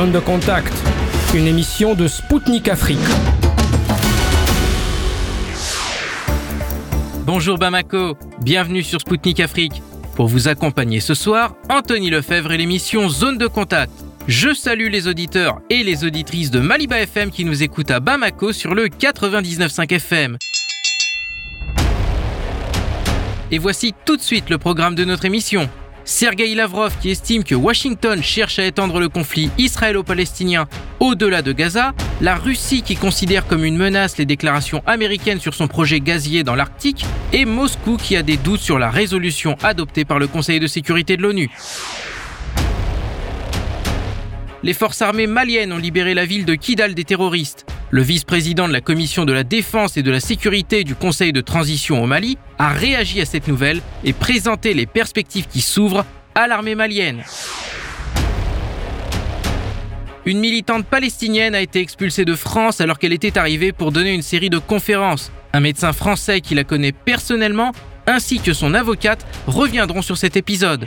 Zone de contact, une émission de Spoutnik Afrique. Bonjour Bamako, bienvenue sur Spoutnik Afrique. Pour vous accompagner ce soir, Anthony Lefebvre et l'émission Zone de contact. Je salue les auditeurs et les auditrices de Maliba FM qui nous écoutent à Bamako sur le 99.5 FM. Et voici tout de suite le programme de notre émission. Sergei Lavrov qui estime que Washington cherche à étendre le conflit israélo-palestinien au-delà de Gaza, la Russie qui considère comme une menace les déclarations américaines sur son projet gazier dans l'Arctique, et Moscou qui a des doutes sur la résolution adoptée par le Conseil de sécurité de l'ONU. Les forces armées maliennes ont libéré la ville de Kidal des terroristes. Le vice-président de la Commission de la Défense et de la Sécurité du Conseil de transition au Mali a réagi à cette nouvelle et présenté les perspectives qui s'ouvrent à l'armée malienne. Une militante palestinienne a été expulsée de France alors qu'elle était arrivée pour donner une série de conférences. Un médecin français qui la connaît personnellement ainsi que son avocate reviendront sur cet épisode.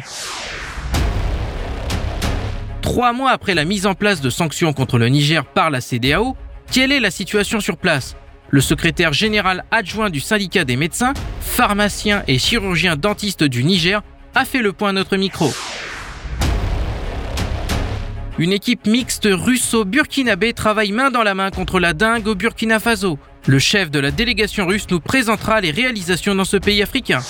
Trois mois après la mise en place de sanctions contre le Niger par la CDAO, quelle est la situation sur place? Le secrétaire général adjoint du syndicat des médecins, pharmaciens et chirurgiens dentistes du Niger a fait le point à notre micro. Une équipe mixte russo-burkinabé travaille main dans la main contre la dingue au Burkina Faso. Le chef de la délégation russe nous présentera les réalisations dans ce pays africain.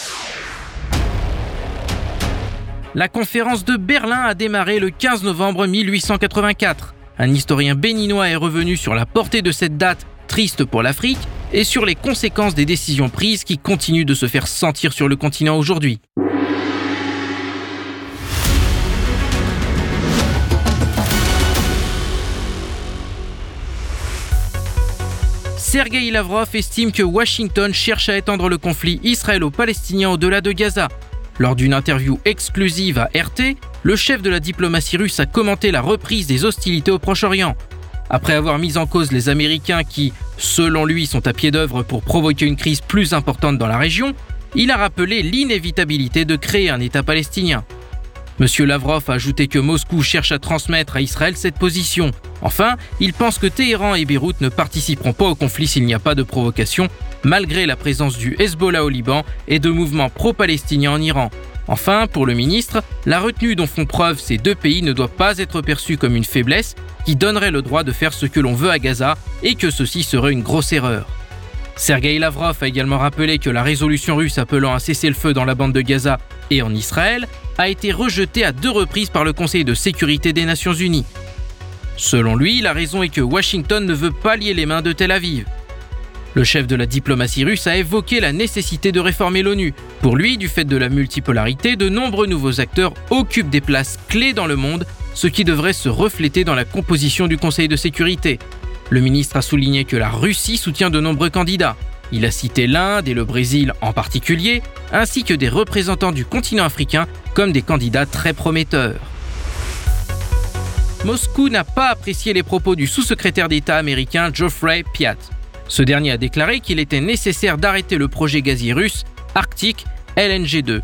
La conférence de Berlin a démarré le 15 novembre 1884. Un historien béninois est revenu sur la portée de cette date triste pour l'Afrique et sur les conséquences des décisions prises qui continuent de se faire sentir sur le continent aujourd'hui. Sergei Lavrov estime que Washington cherche à étendre le conflit israélo-palestinien au-delà de Gaza. Lors d'une interview exclusive à RT, le chef de la diplomatie russe a commenté la reprise des hostilités au Proche-Orient. Après avoir mis en cause les Américains qui, selon lui, sont à pied d'œuvre pour provoquer une crise plus importante dans la région, il a rappelé l'inévitabilité de créer un État palestinien. Monsieur Lavrov a ajouté que Moscou cherche à transmettre à Israël cette position. Enfin, il pense que Téhéran et Beyrouth ne participeront pas au conflit s'il n'y a pas de provocation, malgré la présence du Hezbollah au Liban et de mouvements pro-palestiniens en Iran. Enfin, pour le ministre, la retenue dont font preuve ces deux pays ne doit pas être perçue comme une faiblesse qui donnerait le droit de faire ce que l'on veut à Gaza et que ceci serait une grosse erreur. Sergei Lavrov a également rappelé que la résolution russe appelant à cesser le feu dans la bande de Gaza et en Israël a été rejetée à deux reprises par le Conseil de sécurité des Nations Unies. Selon lui, la raison est que Washington ne veut pas lier les mains de Tel Aviv. Le chef de la diplomatie russe a évoqué la nécessité de réformer l'ONU. Pour lui, du fait de la multipolarité, de nombreux nouveaux acteurs occupent des places clés dans le monde, ce qui devrait se refléter dans la composition du Conseil de sécurité. Le ministre a souligné que la Russie soutient de nombreux candidats. Il a cité l'Inde et le Brésil en particulier, ainsi que des représentants du continent africain comme des candidats très prometteurs. Moscou n'a pas apprécié les propos du sous-secrétaire d'État américain Geoffrey Piat. Ce dernier a déclaré qu'il était nécessaire d'arrêter le projet gazier russe Arctique LNG2,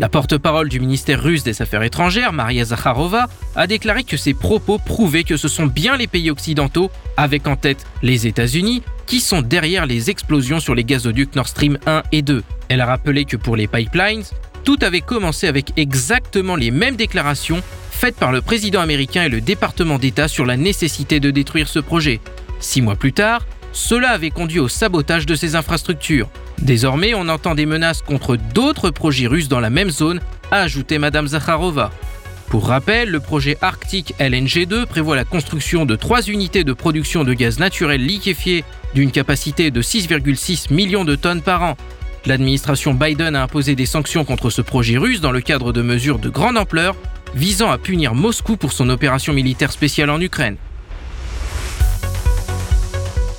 la porte-parole du ministère russe des Affaires étrangères, Maria Zakharova, a déclaré que ces propos prouvaient que ce sont bien les pays occidentaux, avec en tête les États-Unis, qui sont derrière les explosions sur les gazoducs Nord Stream 1 et 2. Elle a rappelé que pour les pipelines, tout avait commencé avec exactement les mêmes déclarations faites par le président américain et le département d'État sur la nécessité de détruire ce projet. Six mois plus tard, cela avait conduit au sabotage de ces infrastructures. Désormais, on entend des menaces contre d'autres projets russes dans la même zone, a ajouté Madame Zakharova. Pour rappel, le projet Arctique LNG2 prévoit la construction de trois unités de production de gaz naturel liquéfié d'une capacité de 6,6 millions de tonnes par an. L'administration Biden a imposé des sanctions contre ce projet russe dans le cadre de mesures de grande ampleur visant à punir Moscou pour son opération militaire spéciale en Ukraine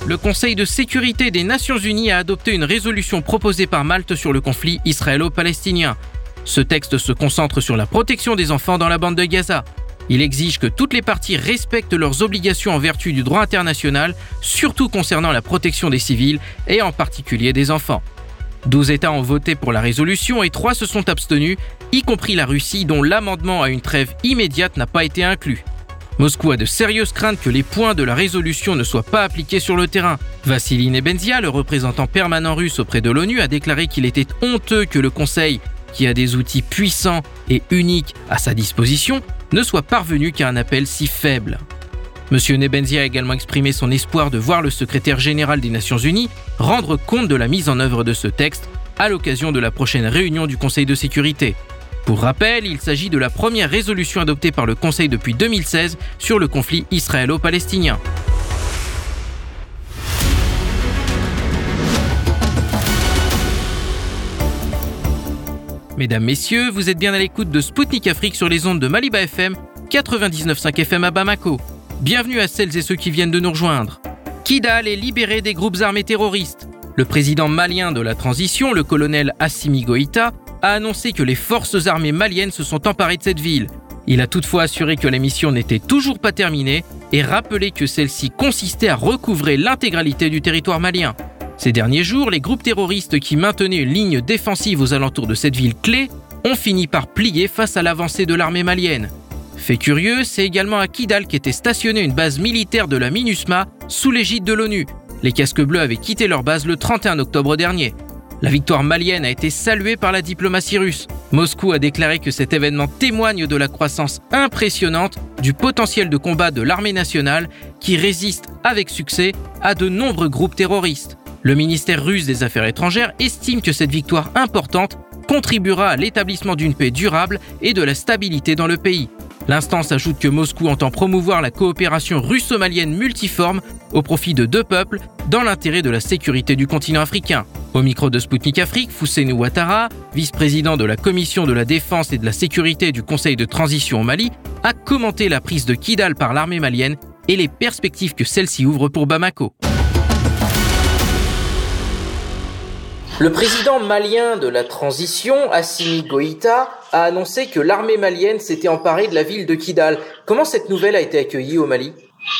le Conseil de sécurité des Nations Unies a adopté une résolution proposée par Malte sur le conflit israélo-palestinien. Ce texte se concentre sur la protection des enfants dans la bande de Gaza. Il exige que toutes les parties respectent leurs obligations en vertu du droit international, surtout concernant la protection des civils et en particulier des enfants. 12 États ont voté pour la résolution et 3 se sont abstenus, y compris la Russie dont l'amendement à une trêve immédiate n'a pas été inclus. Moscou a de sérieuses craintes que les points de la résolution ne soient pas appliqués sur le terrain. Vassili Nebenzia, le représentant permanent russe auprès de l'ONU, a déclaré qu'il était honteux que le Conseil, qui a des outils puissants et uniques à sa disposition, ne soit parvenu qu'à un appel si faible. M. Nebenzia a également exprimé son espoir de voir le secrétaire général des Nations Unies rendre compte de la mise en œuvre de ce texte à l'occasion de la prochaine réunion du Conseil de sécurité. Pour rappel, il s'agit de la première résolution adoptée par le Conseil depuis 2016 sur le conflit israélo-palestinien. Mesdames, Messieurs, vous êtes bien à l'écoute de Spoutnik Afrique sur les ondes de Maliba FM, 99.5 FM à Bamako. Bienvenue à celles et ceux qui viennent de nous rejoindre. Kidal est libéré des groupes armés terroristes. Le président malien de la transition, le colonel Assimi Goïta, a annoncé que les forces armées maliennes se sont emparées de cette ville. Il a toutefois assuré que la mission n'était toujours pas terminée et rappelé que celle-ci consistait à recouvrer l'intégralité du territoire malien. Ces derniers jours, les groupes terroristes qui maintenaient une ligne défensive aux alentours de cette ville clé ont fini par plier face à l'avancée de l'armée malienne. Fait curieux, c'est également à Kidal qu'était stationnée une base militaire de la MINUSMA sous l'égide de l'ONU. Les casques bleus avaient quitté leur base le 31 octobre dernier. La victoire malienne a été saluée par la diplomatie russe. Moscou a déclaré que cet événement témoigne de la croissance impressionnante du potentiel de combat de l'armée nationale qui résiste avec succès à de nombreux groupes terroristes. Le ministère russe des Affaires étrangères estime que cette victoire importante contribuera à l'établissement d'une paix durable et de la stabilité dans le pays. L'instance ajoute que Moscou entend promouvoir la coopération russo-malienne multiforme au profit de deux peuples dans l'intérêt de la sécurité du continent africain. Au micro de Sputnik Afrique, Fousseinou Ouattara, vice-président de la Commission de la Défense et de la Sécurité du Conseil de transition au Mali, a commenté la prise de Kidal par l'armée malienne et les perspectives que celle-ci ouvre pour Bamako. Le président malien de la transition, Assimi Goïta, a annoncé que l'armée malienne s'était emparée de la ville de Kidal. Comment cette nouvelle a été accueillie au Mali?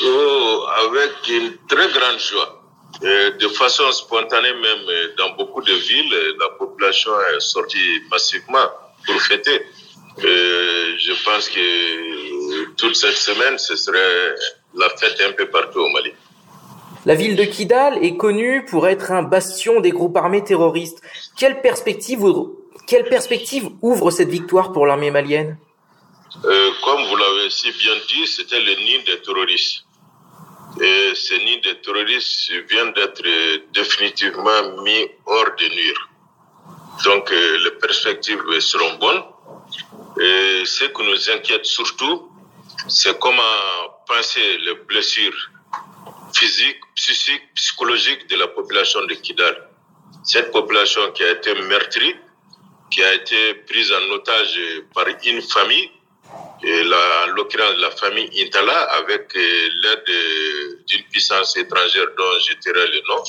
Oh, avec une très grande joie. de façon spontanée même, dans beaucoup de villes, la population est sortie massivement pour fêter. je pense que toute cette semaine, ce serait la fête un peu partout au Mali. La ville de Kidal est connue pour être un bastion des groupes armés terroristes. Quelle perspective, ouvre cette victoire pour l'armée malienne? Euh, Comme vous l'avez si bien dit, c'était le nid des terroristes. Et ce nid des terroristes vient d'être définitivement mis hors de nuire. Donc euh, les perspectives seront bonnes. Et ce qui nous inquiète surtout, c'est comment penser les blessures physique, psychique, psychologique de la population de Kidal. Cette population qui a été meurtrie, qui a été prise en otage par une famille, et en l'occurrence la famille Intala, avec euh, l'aide d'une puissance étrangère dont je tairai le nom.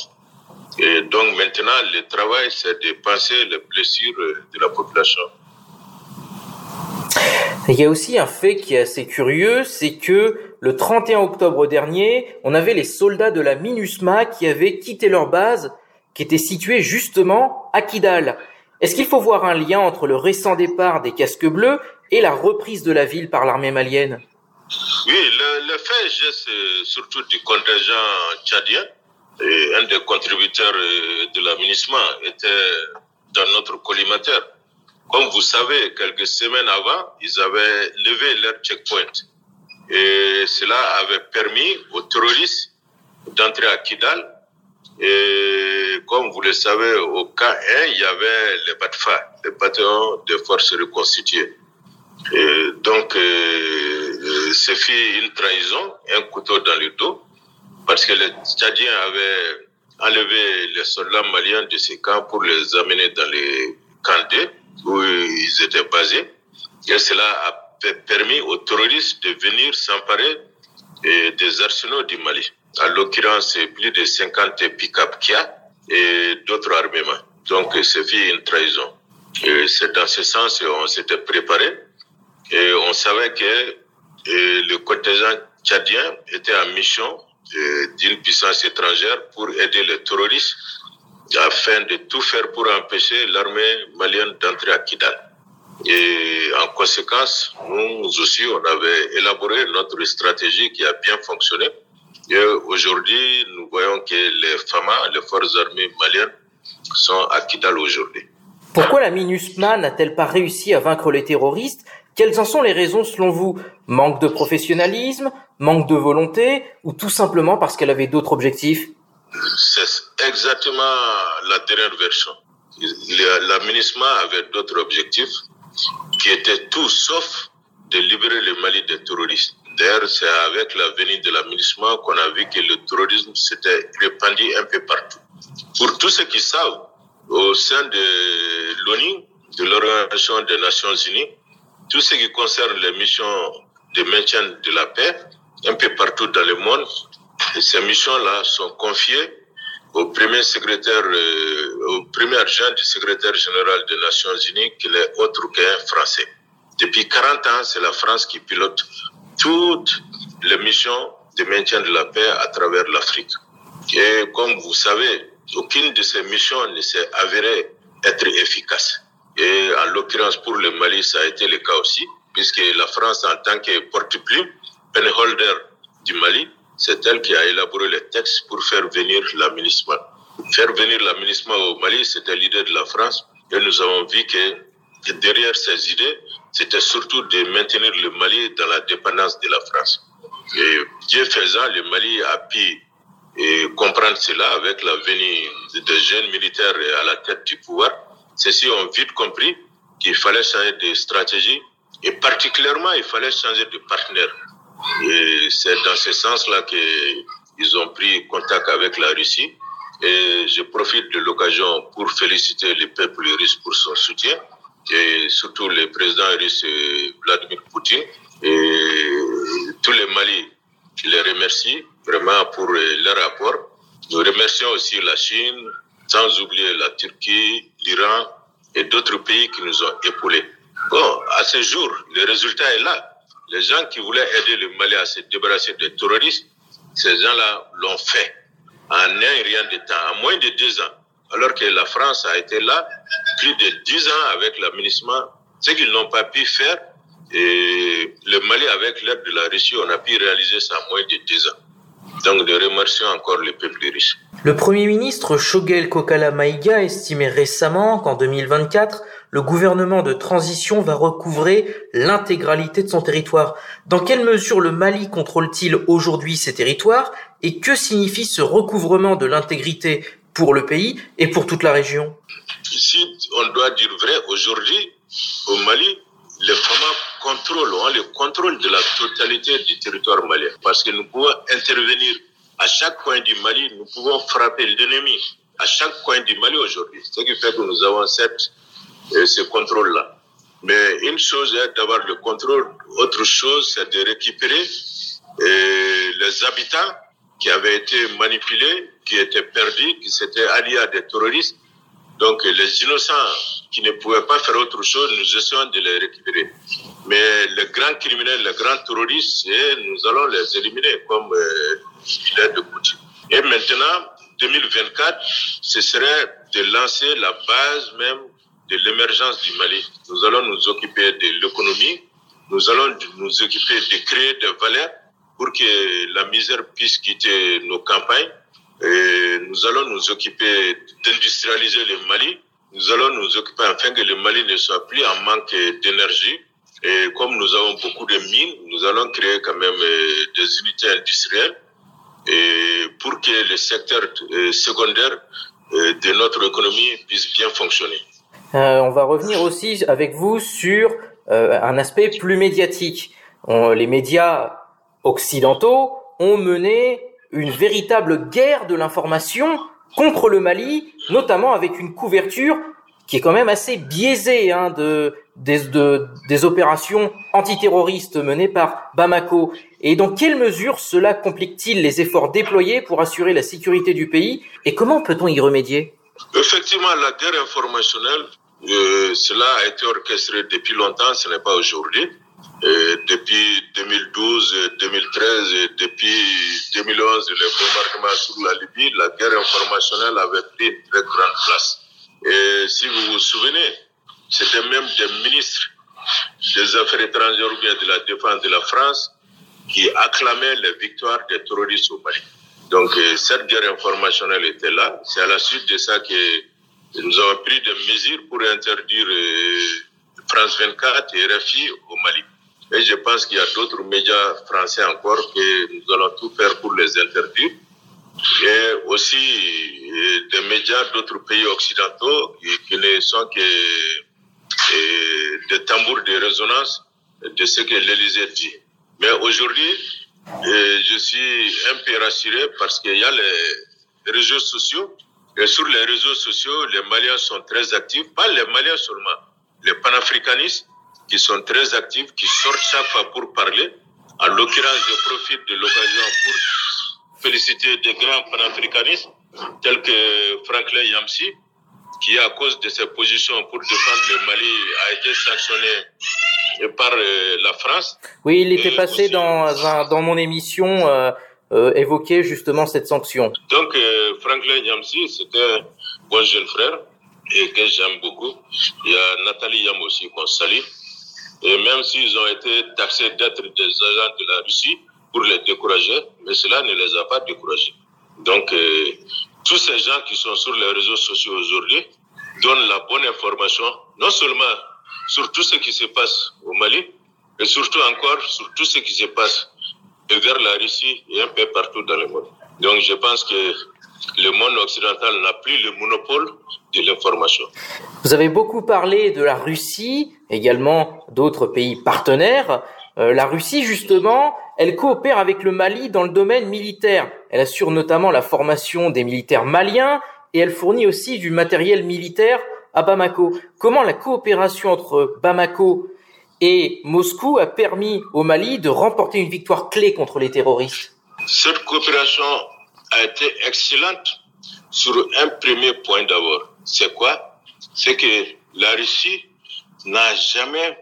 Et donc maintenant, le travail, c'est de penser les blessures de la population. Il y a aussi un fait qui est assez curieux, c'est que le 31 octobre dernier, on avait les soldats de la MINUSMA qui avaient quitté leur base, qui était située justement à Kidal. Est-ce qu'il faut voir un lien entre le récent départ des casques bleus et la reprise de la ville par l'armée malienne? Oui, le, fait c'est surtout du contingent tchadien. Et un des contributeurs euh, de la MINUSMA était dans notre collimateur. Comme vous savez, quelques semaines avant, ils avaient levé leur checkpoint. Et cela avait permis aux terroristes d'entrer à Kidal. Et comme vous le savez, au cas 1, il y avait les BATFA, les bataillons de forces reconstituées. Et donc, euh, ce fut une trahison, un couteau dans le dos, parce que les Tchadiens avaient enlevé les soldats maliens de ces camps pour les amener dans les camps D, où ils étaient basés. Et cela a permis aux terroristes de venir s'emparer des arsenaux du Mali. En l'occurrence, plus de 50 pick-up Kia et d'autres armements. Donc, c'est une trahison. C'est dans ce sens qu'on s'était préparé et on savait que le contingent tchadien était en mission d'une puissance étrangère pour aider les terroristes afin de tout faire pour empêcher l'armée malienne d'entrer à Kidal. Et en conséquence, nous aussi, on avait élaboré notre stratégie qui a bien fonctionné. Et aujourd'hui, nous voyons que les FAMA, les forces armées maliennes, sont à Kidal aujourd'hui. Pourquoi la MINUSMA n'a-t-elle pas réussi à vaincre les terroristes? Quelles en sont les raisons selon vous? Manque de professionnalisme, manque de volonté ou tout simplement parce qu'elle avait d'autres objectifs? C'est exactement la dernière version. La MINUSMA avait d'autres objectifs qui étaient tout sauf de libérer le Mali des terroristes. D'ailleurs, c'est avec la venue de la MINUSMA qu'on a vu que le terrorisme s'était répandu un peu partout. Pour tous ceux qui savent, au sein de l'ONU, de l'Organisation des Nations Unies, tout ce qui concerne les missions de maintien de la paix, un peu partout dans le monde, ces missions-là sont confiées au premier secrétaire, euh, au premier agent du secrétaire général des Nations Unies, qui n'est autre qu'un Français. Depuis 40 ans, c'est la France qui pilote toutes les missions de maintien de la paix à travers l'Afrique. Et comme vous savez, aucune de ces missions ne s'est avérée être efficace. Et en l'occurrence, pour le Mali, ça a été le cas aussi, puisque la France, en tant que porte-plume, penholder du Mali, c'est elle qui a élaboré les textes pour faire venir l'aménagement. Faire venir l'aménagement au Mali, c'était l'idée de la France. Et nous avons vu que derrière ces idées, c'était surtout de maintenir le Mali dans la dépendance de la France. Et Dieu faisant, le Mali a pu et comprendre cela avec la venue de jeunes militaires à la tête du pouvoir. Ceux-ci ont vite compris qu'il fallait changer de stratégie et particulièrement il fallait changer de partenaire. Et c'est dans ce sens-là qu'ils ont pris contact avec la Russie. Et je profite de l'occasion pour féliciter le peuple russe pour son soutien et surtout le président russe Vladimir Poutine et tous les Mali qui les remercient vraiment pour euh, le rapport. Nous remercions aussi la Chine, sans oublier la Turquie, l'Iran et d'autres pays qui nous ont épaulés. Bon, à ce jour, le résultat est là. Les gens qui voulaient aider le Mali à se débarrasser des terroristes, ces gens-là l'ont fait en un rien de temps, en moins de deux ans. Alors que la France a été là plus de dix ans avec l'aménagement, ce qu'ils n'ont pas pu faire. Et le Mali, avec l'aide de la Russie, on a pu réaliser ça en moins de deux ans. Donc, de remercier encore le peuple riche. Le Premier ministre Shogel Kokala Maïga estimait récemment qu'en 2024, le gouvernement de transition va recouvrer l'intégralité de son territoire. Dans quelle mesure le Mali contrôle-t-il aujourd'hui ses territoires et que signifie ce recouvrement de l'intégrité pour le pays et pour toute la région? Si on doit dire vrai, aujourd'hui, au Mali, les FAMA contrôlent, ont le contrôle de la totalité du territoire malien. Parce que nous pouvons intervenir à chaque coin du Mali, nous pouvons frapper l'ennemi à chaque coin du Mali aujourd'hui. Ce qui fait que nous avons cette, ce contrôle-là. Mais une chose est d'avoir le contrôle, autre chose c'est de récupérer euh, les habitants qui avaient été manipulés, qui étaient perdus, qui s'étaient alliés à des terroristes. Donc les innocents qui ne pouvaient pas faire autre chose, nous essayons de les récupérer. Mais les grands criminels, les grands terroristes, nous allons les éliminer comme euh, il est de coutume. Et maintenant, 2024, ce serait de lancer la base même de l'émergence du Mali. Nous allons nous occuper de l'économie, nous allons nous occuper de créer des valeurs pour que la misère puisse quitter nos campagnes. Et nous allons nous occuper d'industrialiser le Mali. Nous allons nous occuper afin que le Mali ne soit plus en manque d'énergie. Et comme nous avons beaucoup de mines, nous allons créer quand même euh, des unités industrielles et pour que le secteur euh, secondaire euh, de notre économie puisse bien fonctionner. Euh, on va revenir aussi avec vous sur euh, un aspect plus médiatique. Les médias occidentaux ont mené une véritable guerre de l'information contre le Mali, notamment avec une couverture qui est quand même assez biaisée hein, de, des, de, des opérations antiterroristes menées par Bamako. Et dans quelle mesure cela complique-t-il les efforts déployés pour assurer la sécurité du pays et comment peut-on y remédier? Effectivement, la guerre informationnelle, euh, cela a été orchestré depuis longtemps, ce n'est pas aujourd'hui. Et depuis 2012, 2013 et depuis 2011, les bombardements sur la Libye, la guerre informationnelle avait pris une très grande place. Et si vous vous souvenez, c'était même des ministres des Affaires étrangères ou bien de la Défense de la France qui acclamait les victoires des terroristes au Mali. Donc euh, cette guerre informationnelle était là. C'est à la suite de ça que nous avons pris des mesures pour interdire euh, France 24 et RFI au Mali. Et je pense qu'il y a d'autres médias français encore que nous allons tout faire pour les interdire. Et aussi euh, des médias d'autres pays occidentaux qui, ne sont que des tambours de résonance de ce que l'Élysée dit. Mais aujourd'hui, je suis un peu rassuré parce qu'il y a les réseaux sociaux. Et sur les réseaux sociaux, les Maliens sont très actifs. Pas les Maliens seulement, les panafricanistes qui sont très actifs, qui sortent chaque fois pour parler. En l'occurrence, je profite de l'occasion pour féliciter des grands panafricanistes tels que Franklin Yamsi, qui, à cause de ses positions pour défendre le Mali, a été sanctionné par euh, la France. Oui, il était passé dans, dans mon émission euh, euh, évoquer justement cette sanction. Donc, euh, Franklin Yamsi, c'était bon jeune frère et que j'aime beaucoup. Il y a Nathalie Yam aussi qu'on salue. Et même s'ils ont été taxés d'être des agents de la Russie pour les décourager, mais cela ne les a pas découragés. Donc, euh, tous ces gens qui sont sur les réseaux sociaux aujourd'hui donnent la bonne information, non seulement sur tout ce qui se passe au Mali, mais surtout encore sur tout ce qui se passe vers la Russie et un peu partout dans le monde. Donc, je pense que le monde occidental n'a plus le monopole de l'information. Vous avez beaucoup parlé de la Russie, également d'autres pays partenaires. Euh, la Russie, justement, elle coopère avec le Mali dans le domaine militaire. Elle assure notamment la formation des militaires maliens et elle fournit aussi du matériel militaire à Bamako. Comment la coopération entre Bamako et Moscou a permis au Mali de remporter une victoire clé contre les terroristes Cette coopération a été excellente sur un premier point d'abord. C'est quoi? C'est que la Russie n'a jamais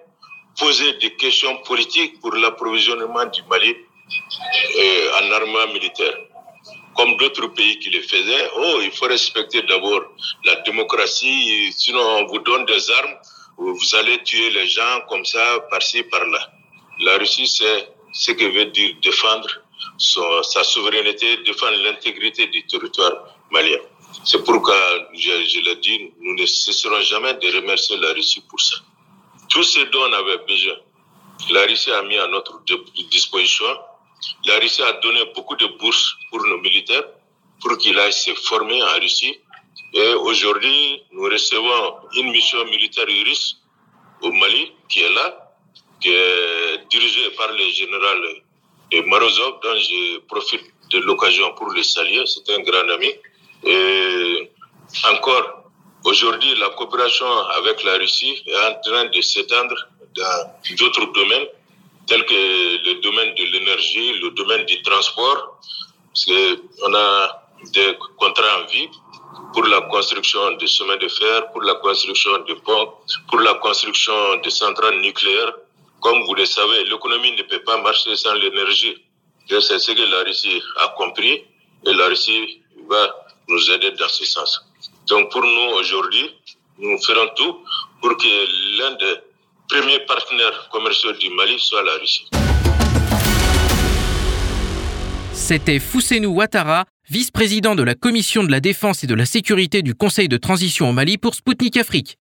poser des questions politiques pour l'approvisionnement du Mali euh, en armement militaire. Comme d'autres pays qui le faisaient, oh, il faut respecter d'abord la démocratie, sinon on vous donne des armes, vous allez tuer les gens comme ça, par-ci, par-là. La Russie, c'est ce que veut dire défendre son, sa souveraineté, défendre l'intégrité du territoire malien. C'est pourquoi, je, je l'ai dit, nous ne cesserons jamais de remercier la Russie pour ça. Tout ce dont on avait besoin, la Russie a mis à notre disposition. La Russie a donné beaucoup de bourses pour nos militaires pour qu'ils aillent se former en Russie. Et aujourd'hui, nous recevons une mission militaire russe au Mali qui est là, qui est dirigée par le général Marozov, dont je profite de l'occasion pour le saluer. C'est un grand ami. Et encore, Aujourd'hui, la coopération avec la Russie est en train de s'étendre dans d'autres domaines, tels que le domaine de l'énergie, le domaine du transport, parce qu'on a des contrats en vie pour la construction de chemins de fer, pour la construction de ponts, pour la construction de centrales nucléaires. Comme vous le savez, l'économie ne peut pas marcher sans l'énergie. C'est ce que la Russie a compris et la Russie va nous aider dans ce sens. Donc pour nous aujourd'hui, nous ferons tout pour que l'un des premiers partenaires commerciaux du Mali soit la Russie. C'était Fousseinou Ouattara, vice-président de la Commission de la Défense et de la Sécurité du Conseil de transition au Mali pour Spoutnik Afrique.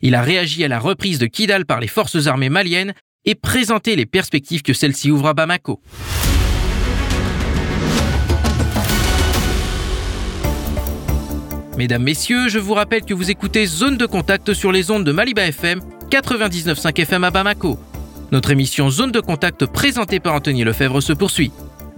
Il a réagi à la reprise de Kidal par les forces armées maliennes et présenté les perspectives que celle-ci ouvre à Bamako. Mesdames, Messieurs, je vous rappelle que vous écoutez Zone de contact sur les ondes de Maliba FM, 99.5 FM à Bamako. Notre émission Zone de contact présentée par Anthony Lefebvre se poursuit.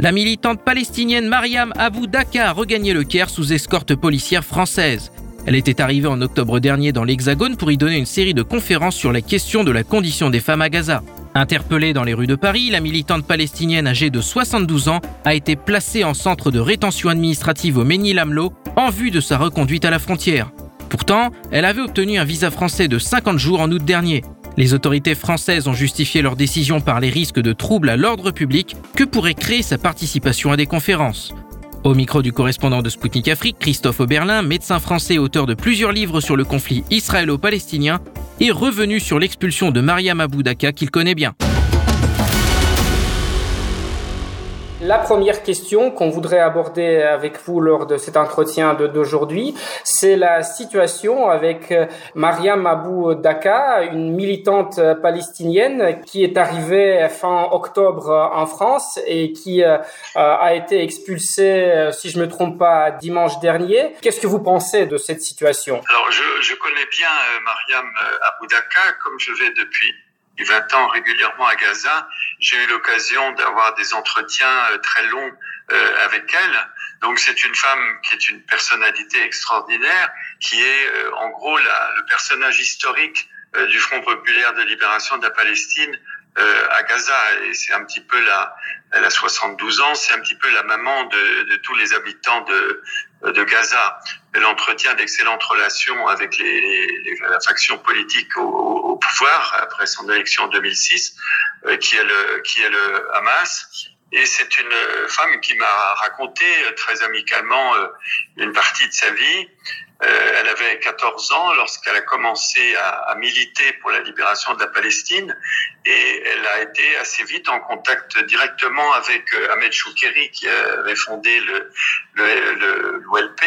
La militante palestinienne Mariam Abou Daka a regagné le Caire sous escorte policière française. Elle était arrivée en octobre dernier dans l'Hexagone pour y donner une série de conférences sur la question de la condition des femmes à Gaza. Interpellée dans les rues de Paris, la militante palestinienne âgée de 72 ans a été placée en centre de rétention administrative au Ménil-Amelot en vue de sa reconduite à la frontière. Pourtant, elle avait obtenu un visa français de 50 jours en août dernier. Les autorités françaises ont justifié leur décision par les risques de troubles à l'ordre public que pourrait créer sa participation à des conférences. Au micro du correspondant de Spoutnik Afrique, Christophe Oberlin, médecin français auteur de plusieurs livres sur le conflit israélo-palestinien, est revenu sur l'expulsion de Mariam Aboudaka qu'il connaît bien. La première question qu'on voudrait aborder avec vous lors de cet entretien d'aujourd'hui, c'est la situation avec euh, Mariam Abou Daka, une militante palestinienne qui est arrivée fin octobre en France et qui euh, a été expulsée, si je me trompe pas, dimanche dernier. Qu'est-ce que vous pensez de cette situation? Alors, je, connais bien euh, Mariam Abou Daka, comme je vais depuis 20 ans régulièrement à Gaza, j'ai eu l'occasion d'avoir des entretiens euh, très longs euh, avec elle. Donc c'est une femme qui est une personnalité extraordinaire, qui est euh, en gros la, le personnage historique du Front populaire de libération de la Palestine à Gaza. Et c'est un petit peu la, elle a 72 ans, c'est un petit peu la maman de, de tous les habitants de, de Gaza. Elle entretient d'excellentes relations avec les, les, la faction politique au, au, pouvoir après son élection en 2006, euh, qui, est le, qui est le Hamas. Et c'est une femme qui m'a raconté très amicalement euh, une partie de sa vie. Euh, elle avait 14 ans lorsqu'elle a commencé à, militer pour la libération de la Palestine et elle a été assez vite en contact directement avec euh, Ahmed Choukeri qui avait fondé le, l'OLP.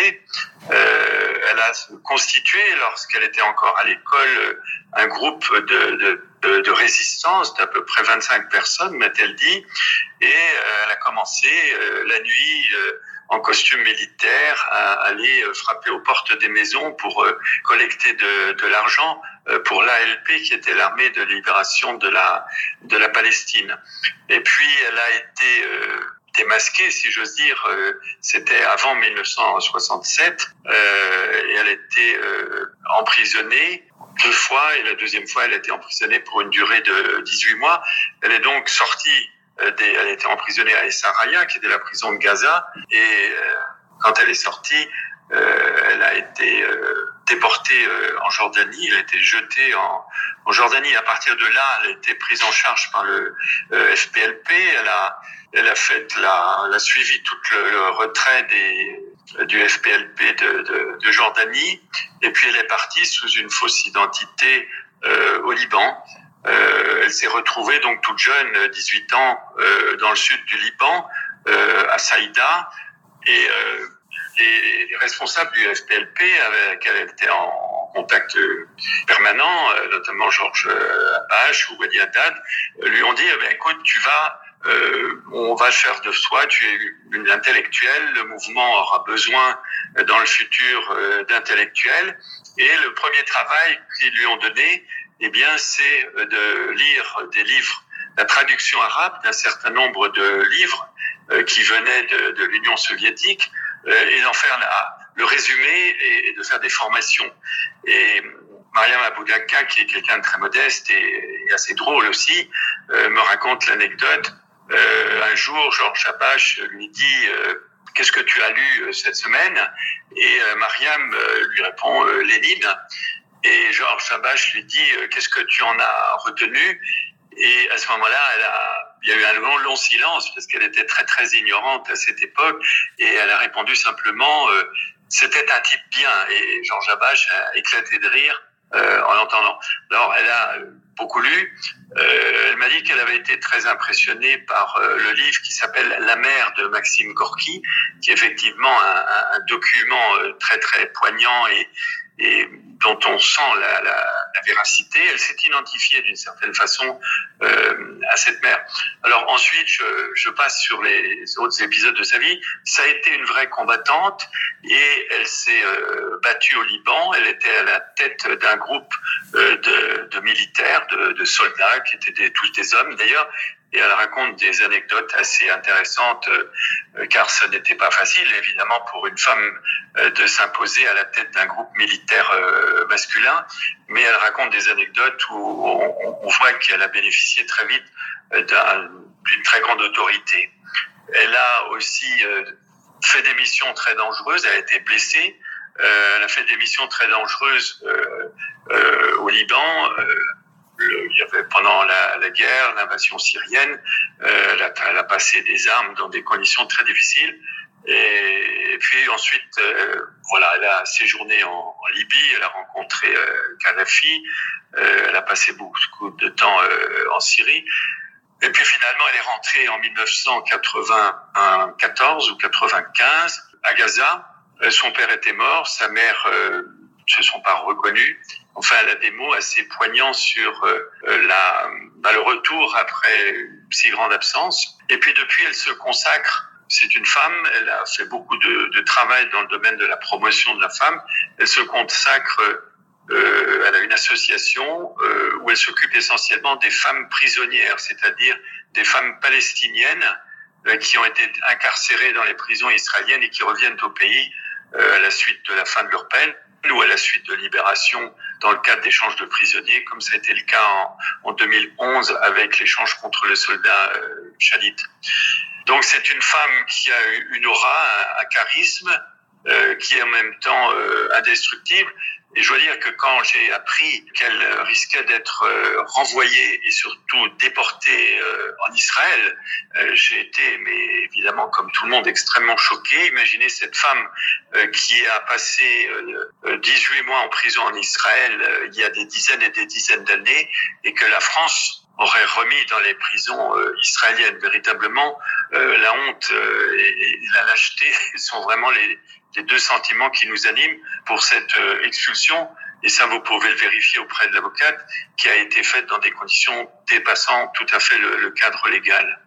Euh, elle a constitué, lorsqu'elle était encore à l'école, un groupe de, de, de résistance d'à peu près 25 personnes, m'a-t-elle dit, et euh, elle a commencé euh, la nuit en costume militaire à aller euh, frapper aux portes des maisons pour euh, collecter de, de l'argent euh, pour l'ALP qui était l'armée de libération de la de la Palestine. Et puis elle a été démasquée, si j'ose dire. C'était avant 1967 et elle a été emprisonnée deux fois et la deuxième fois elle a été emprisonnée pour une durée de 18 mois. Elle est donc sortie euh, elle était emprisonnée à Essaouira, qui était la prison de Gaza, et euh, quand elle est sortie, euh, elle a été déportée en Jordanie, elle a été jetée en, en, Jordanie. À partir de là, elle a été prise en charge par le FPLP. Elle a, elle a fait la, elle a suivi tout le, le retrait des, du FPLP de, de, de, Jordanie. Et puis elle est partie sous une fausse identité euh, au Liban. Euh, elle s'est retrouvée donc toute jeune, 18 ans, euh, dans le sud du Liban, euh, à Saïda, et les, les, responsables du FPLP avec qui elle était en contact permanent, notamment Georges Abache ou Wadi Haddad, lui ont dit eh bien, écoute, tu vas euh, on va faire de toi, tu es une intellectuelle, le mouvement aura besoin dans le futur d'intellectuels. Et le premier travail qu'ils lui ont donné, eh bien, c'est euh, de lire des livres, la traduction arabe d'un certain nombre de livres euh, qui venaient de, de l'Union soviétique euh, et d'en faire la, le résumé et, de faire des formations. Et Mariam Aboudaka, qui est quelqu'un de très modeste et assez drôle aussi, me raconte l'anecdote. Un jour, Georges Chapache lui dit Qu'est-ce que tu as lu cette semaine? Et Mariam lui répond Lénine. Et Georges Sabache lui dit euh, qu'est-ce que tu en as retenu? Et à ce moment-là, il y a eu un long, long silence parce qu'elle était très très ignorante à cette époque et elle a répondu simplement euh, c'était un type bien. Et Georges Abache a éclaté de rire euh, en l'entendant. Alors elle a beaucoup lu. Euh, elle m'a dit qu'elle avait été très impressionnée par euh, le livre qui s'appelle La mer de Maxime Gorky, qui est effectivement un, un document très très poignant et, et dont on sent la, la, la véracité. Elle s'est identifiée d'une certaine façon euh, à cette mère. Alors ensuite, je, je, passe sur les autres épisodes de sa vie. Ça a été une vraie combattante et elle s'est euh, battue au Liban. Elle était à la tête d'un groupe euh, de, de, militaires, de, de, soldats qui étaient des, tous des hommes d'ailleurs et elle raconte des anecdotes assez intéressantes, euh, car ce n'était pas facile, évidemment, pour une femme euh, de s'imposer à la tête d'un groupe militaire euh, masculin, mais elle raconte des anecdotes où on, on voit qu'elle a bénéficié très vite d'une très grande autorité. Elle a aussi fait des missions très dangereuses, elle a été blessée, elle a fait des missions très dangereuses au Liban il y avait pendant la, guerre, l'invasion syrienne, euh, elle, a, passé des armes dans des conditions très difficiles. Et, puis ensuite, euh, voilà, elle a séjourné en, Libye, elle a rencontré euh, Kadhafi, elle a passé beaucoup de temps en Syrie. Et puis finalement, elle est rentrée en 1994 ou 95 à Gaza. Son père était mort, sa mère se sont pas reconnus. Enfin, elle a des mots assez poignants sur la, bah, le retour après si grande absence. Et puis depuis, elle se consacre c'est une femme, elle a fait beaucoup de, de, travail dans le domaine de la promotion de la femme. Elle se consacre, euh, elle a une association euh, où elle s'occupe essentiellement des femmes prisonnières, c'est-à-dire des femmes palestiniennes euh, qui ont été incarcérées dans les prisons israéliennes et qui reviennent au pays euh, à la suite de la fin de leur peine ou à la suite de libération dans le cadre d'échanges de prisonniers, comme ça a été le cas en, en 2011 avec l'échange contre le soldat euh, Chalit. Donc c'est une femme qui a une aura, un, charisme, euh, qui est en même temps euh, indestructible. Et je dois dire que quand j'ai appris qu'elle risquait d'être euh, renvoyée et surtout déportée euh, en Israël, euh, j'ai été, mais évidemment comme tout le monde, extrêmement choqué. Imaginez cette femme qui a passé 18 mois en prison en Israël il y a des dizaines et des dizaines d'années et que la France aurait remis dans les prisons euh, israéliennes. Véritablement, euh, la honte euh, et, la lâcheté sont vraiment les, les, deux sentiments qui nous animent pour cette expulsion. Et ça, vous pouvez le vérifier auprès de l'avocate, qui a été faite dans des conditions dépassant tout à fait le, le cadre légal.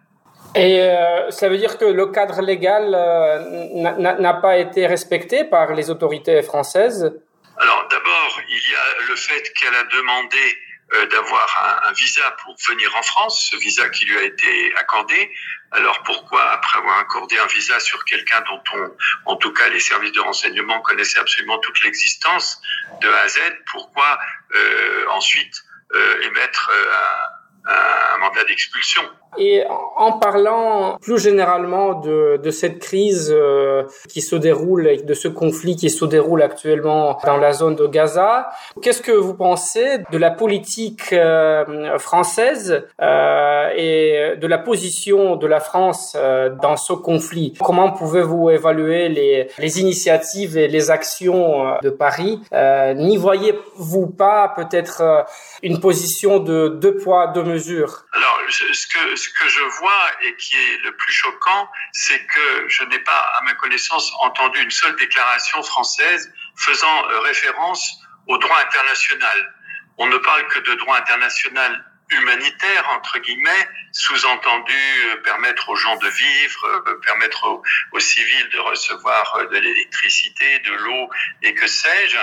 Et euh, ça veut dire que le cadre légal euh, n'a pas été respecté par les autorités françaises? Alors d'abord, il y a le fait qu'elle a demandé euh, d'avoir un, visa pour venir en France, ce visa qui lui a été accordé. Alors pourquoi, après avoir accordé un visa sur quelqu'un dont on, en tout cas les services de renseignement connaissaient absolument toute l'existence de A à Z, pourquoi euh, ensuite euh, émettre euh, un, un mandat d'expulsion? Et en parlant plus généralement de, de cette crise euh, qui se déroule, de ce conflit qui se déroule actuellement dans la zone de Gaza, qu'est-ce que vous pensez de la politique euh, française euh, et de la position de la France dans ce conflit? Comment pouvez-vous évaluer les, les, initiatives et les actions de Paris? N'y voyez-vous pas peut-être une position de deux poids, deux mesures? Alors, ce que ce que je vois et qui est le plus choquant, c'est que je n'ai pas, à ma connaissance, entendu une seule déclaration française faisant euh, référence au droit international. On ne parle que de droit international humanitaire, entre guillemets, sous-entendu euh, permettre aux gens de vivre, euh, permettre aux, civils de recevoir de l'électricité, de l'eau et que sais-je.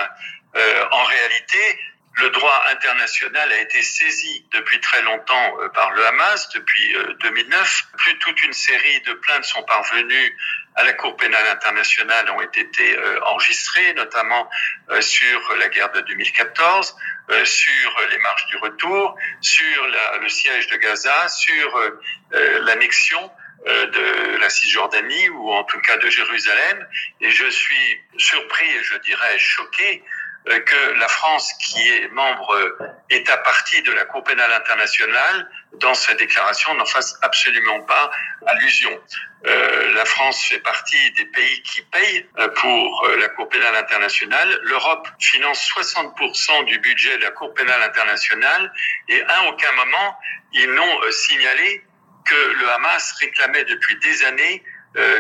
En réalité, le droit international a été saisi depuis très longtemps euh, par le Hamas, depuis 2009. Euh, Plus toute une série de plaintes sont parvenues à la Cour pénale internationale ont été euh, enregistrées, notamment sur la guerre de 2014, sur les marches du retour, sur le siège de Gaza, sur l'annexion de la Cisjordanie ou en tout cas de Jérusalem. Et je suis surpris et je dirais choqué que la France, qui est membre euh, État partie de la Cour pénale internationale, dans sa déclaration n'en fasse absolument pas allusion. Euh, la France fait partie des pays qui payent euh, pour la Cour pénale internationale. L'Europe finance 60% du budget de la Cour pénale internationale et à aucun moment ils n'ont signalé que le Hamas réclamait depuis des années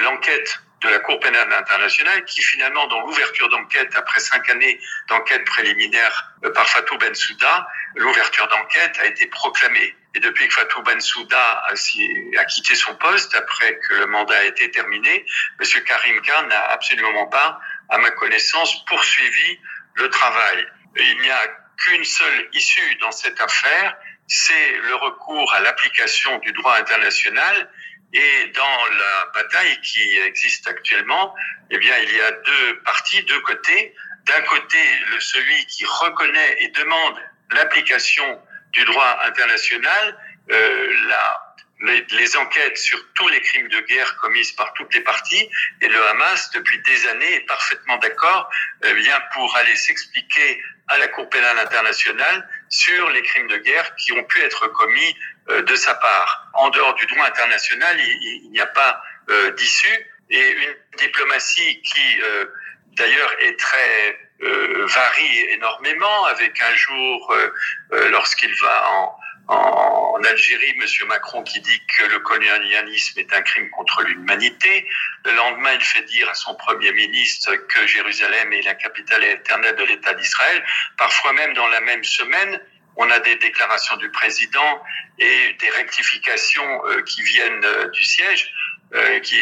l'enquête de la Cour pénale internationale qui finalement, dans l'ouverture d'enquête, après cinq années d'enquête préliminaire euh, par Fatou Bensouda, l'ouverture d'enquête a été proclamée. Et depuis que Fatou Bensouda a, quitté son poste, après que le mandat a été terminé, M. Karim Khan n'a absolument pas, à ma connaissance, poursuivi le travail. Il n'y a qu'une seule issue dans cette affaire, c'est le recours à l'application du droit international et dans la bataille qui existe actuellement, eh bien, il y a deux parties, deux côtés. D'un côté, celui qui reconnaît et demande l'application du droit international, euh, la, les, les, enquêtes sur tous les crimes de guerre commis par toutes les parties, et le Hamas, depuis des années, est parfaitement d'accord eh bien pour aller s'expliquer à la Cour pénale internationale sur les crimes de guerre qui ont pu être commis de sa part. En dehors du droit international, il, n'y a pas euh, d'issue. et une diplomatie qui d'ailleurs est très varie énormément avec un jour lorsqu'il va en en, Algérie, M. Macron qui dit que le colonialisme est un crime contre l'humanité. Le lendemain, il fait dire à son Premier ministre que Jérusalem est la capitale éternelle de l'État d'Israël. Parfois même dans la même semaine, on a des déclarations du président et des rectifications euh, qui viennent euh, du siège. Euh, qui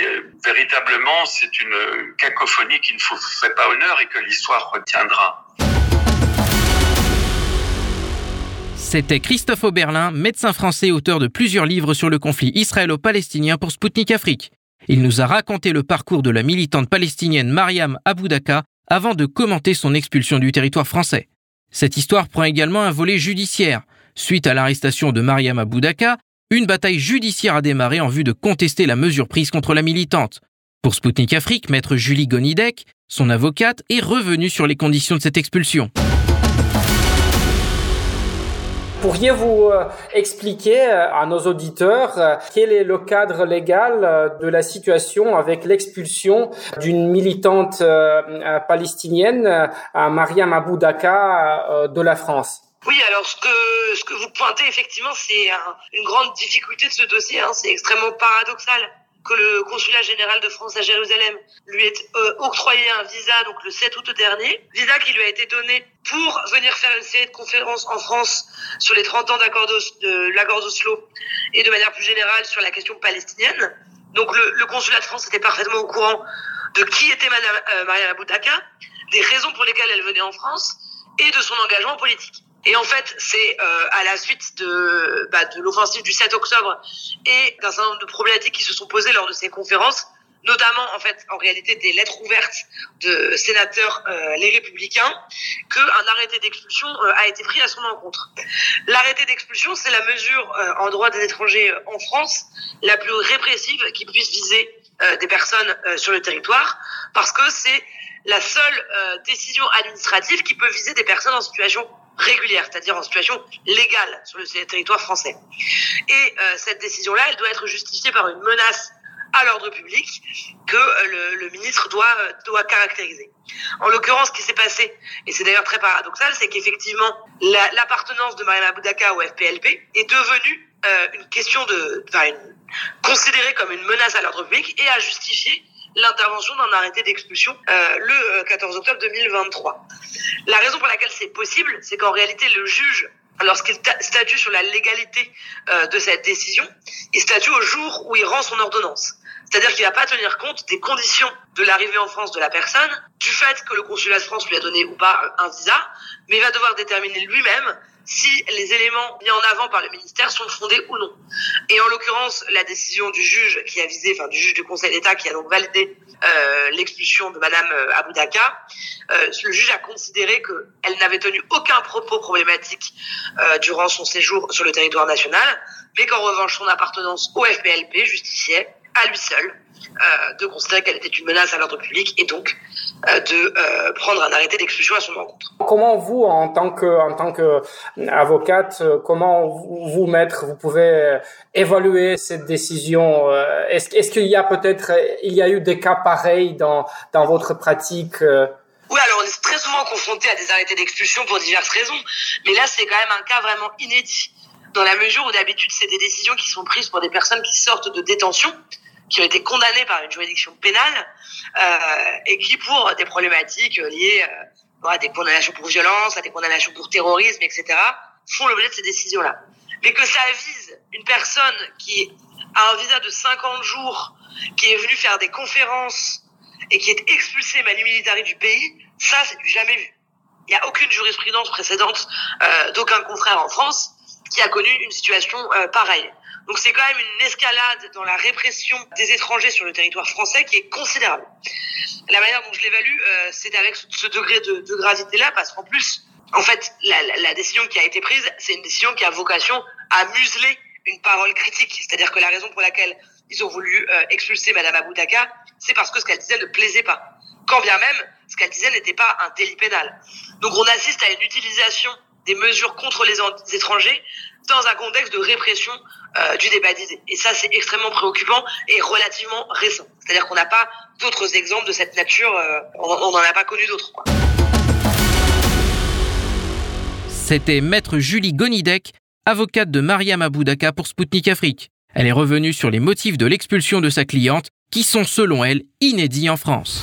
véritablement c'est une cacophonie qui ne fait pas honneur et que l'histoire retiendra. C'était Christophe Oberlin, médecin français, auteur de plusieurs livres sur le conflit israélo-palestinien pour Sputnik Afrique. Il nous a raconté le parcours de la militante palestinienne Mariam Aboudaka avant de commenter son expulsion du territoire français. Cette histoire prend également un volet judiciaire. Suite à l'arrestation de Mariam Aboudaka, une bataille judiciaire a démarré en vue de contester la mesure prise contre la militante. Pour Sputnik Afrique, maître Julie Gonidek, son avocate, est revenue sur les conditions de cette expulsion. Pourriez-vous euh, expliquer euh, à nos auditeurs euh, quel est le cadre légal de la situation avec l'expulsion d'une militante palestinienne, Mariam Aboudaka, de la France? Oui, alors ce que ce que vous pointez effectivement, c'est une grande difficulté de ce dossier. Hein. c'est extrêmement paradoxal que le consulat général de France à Jérusalem lui ait euh, octroyé un visa donc le 7 août dernier, visa qui lui a été donné pour venir faire une série de conférences en France sur les 30 ans d'accord de l'accord d'Oslo et de manière plus générale sur la question palestinienne. Donc le, consulat de France était parfaitement au courant de qui était Madame euh, Maria Aboudaka, des raisons pour lesquelles elle venait en France et de son engagement politique. Et en fait, c'est euh, à la suite de, bah, l'offensive du 7 octobre et d'un certain nombre de problématiques qui se sont posées lors de ces conférences, notamment en fait en réalité des lettres ouvertes de sénateurs euh, les républicains, qu'un arrêté d'expulsion euh, a été pris à son encontre. L'arrêté d'expulsion, c'est la mesure en droit des étrangers en France la plus répressive qui puisse viser des personnes sur le territoire, parce que c'est la seule décision administrative qui peut viser des personnes en situation régulière, c'est-à-dire en situation légale sur le territoire français. Et euh, cette décision-là, elle doit être justifiée par une menace à l'ordre public que euh, le, ministre doit, euh, doit caractériser. En l'occurrence, ce qui s'est passé, et c'est d'ailleurs très paradoxal, c'est qu'effectivement, l'appartenance de Mariam Aboudaka au FPLP est devenue une question de, enfin, considérée comme une menace à l'ordre public et a justifié l'intervention d'un arrêté d'expulsion euh, le 14 euh, octobre 2023. La raison pour laquelle c'est possible, c'est qu'en réalité, le juge lorsqu'il statue sur la légalité euh, de cette décision, il statue au jour où il rend son ordonnance. C'est-à-dire qu'il va pas tenir compte des conditions de l'arrivée en France de la personne, du fait que le consulat de France lui a donné ou pas un visa, mais il va devoir déterminer lui-même si les éléments mis en avant par le ministère sont fondés ou non. Et en l'occurrence, la décision du juge qui a visé, enfin du juge du Conseil d'État qui a donc validé euh, l'expulsion de Madame euh, Aboudaka, euh, le juge a considéré qu'elle n'avait tenu aucun propos problématique euh, durant son séjour sur le territoire national, mais qu'en revanche son appartenance au FPLP justifiait à lui seul de considérer qu'elle était une menace à l'ordre public et donc euh, de euh, prendre un arrêté d'expulsion à son encontre. Comment vous, en tant que en tant que avocate, comment vous, maître, vous pouvez évaluer cette décision Est-ce est-ce qu'il y a peut-être il y a eu des cas pareils dans dans votre pratique oui, alors on est très souvent confronté à des arrêtés d'expulsion pour diverses raisons, mais là c'est quand même un cas vraiment inédit dans la mesure où d'habitude c'est des décisions qui sont prises pour des personnes qui sortent de détention qui ont été condamnés par une juridiction pénale euh, et qui, pour des problématiques liées euh, à des condamnations pour violence, à des condamnations pour terrorisme, etc., font l'objet de ces décisions-là. Mais que ça vise une personne qui a un visa de 50 jours, qui est venue faire des conférences et qui est expulsée manu militari du pays, ça, c'est du jamais vu. Il n'y a aucune jurisprudence précédente euh, d'aucun confrère en France qui a connu une situation euh, pareille. Donc c'est quand même une escalade dans la répression des étrangers sur le territoire français qui est considérable. La manière dont je l'évalue, euh, c'est avec ce degré de, de gravité-là, parce qu'en plus, en fait, la, la, décision qui a été prise, c'est une décision qui a vocation à museler une parole critique. C'est-à-dire que la raison pour laquelle ils ont voulu euh, expulser Madame Aboudaka, c'est parce que ce qu'elle disait ne plaisait pas. Quand bien même, ce qu'elle disait n'était pas un délit pénal. Donc on assiste à une utilisation des mesures contre les étrangers dans un contexte de répression euh, du débat d'idées. Et ça, c'est extrêmement préoccupant et relativement récent. C'est-à-dire qu'on n'a pas d'autres exemples de cette nature, euh, on n'en a pas connu d'autres. C'était maître Julie Gonidek, avocate de Mariam Aboudaka pour Spoutnik Afrique. Elle est revenue sur les motifs de l'expulsion de sa cliente, qui sont selon elle inédits en France.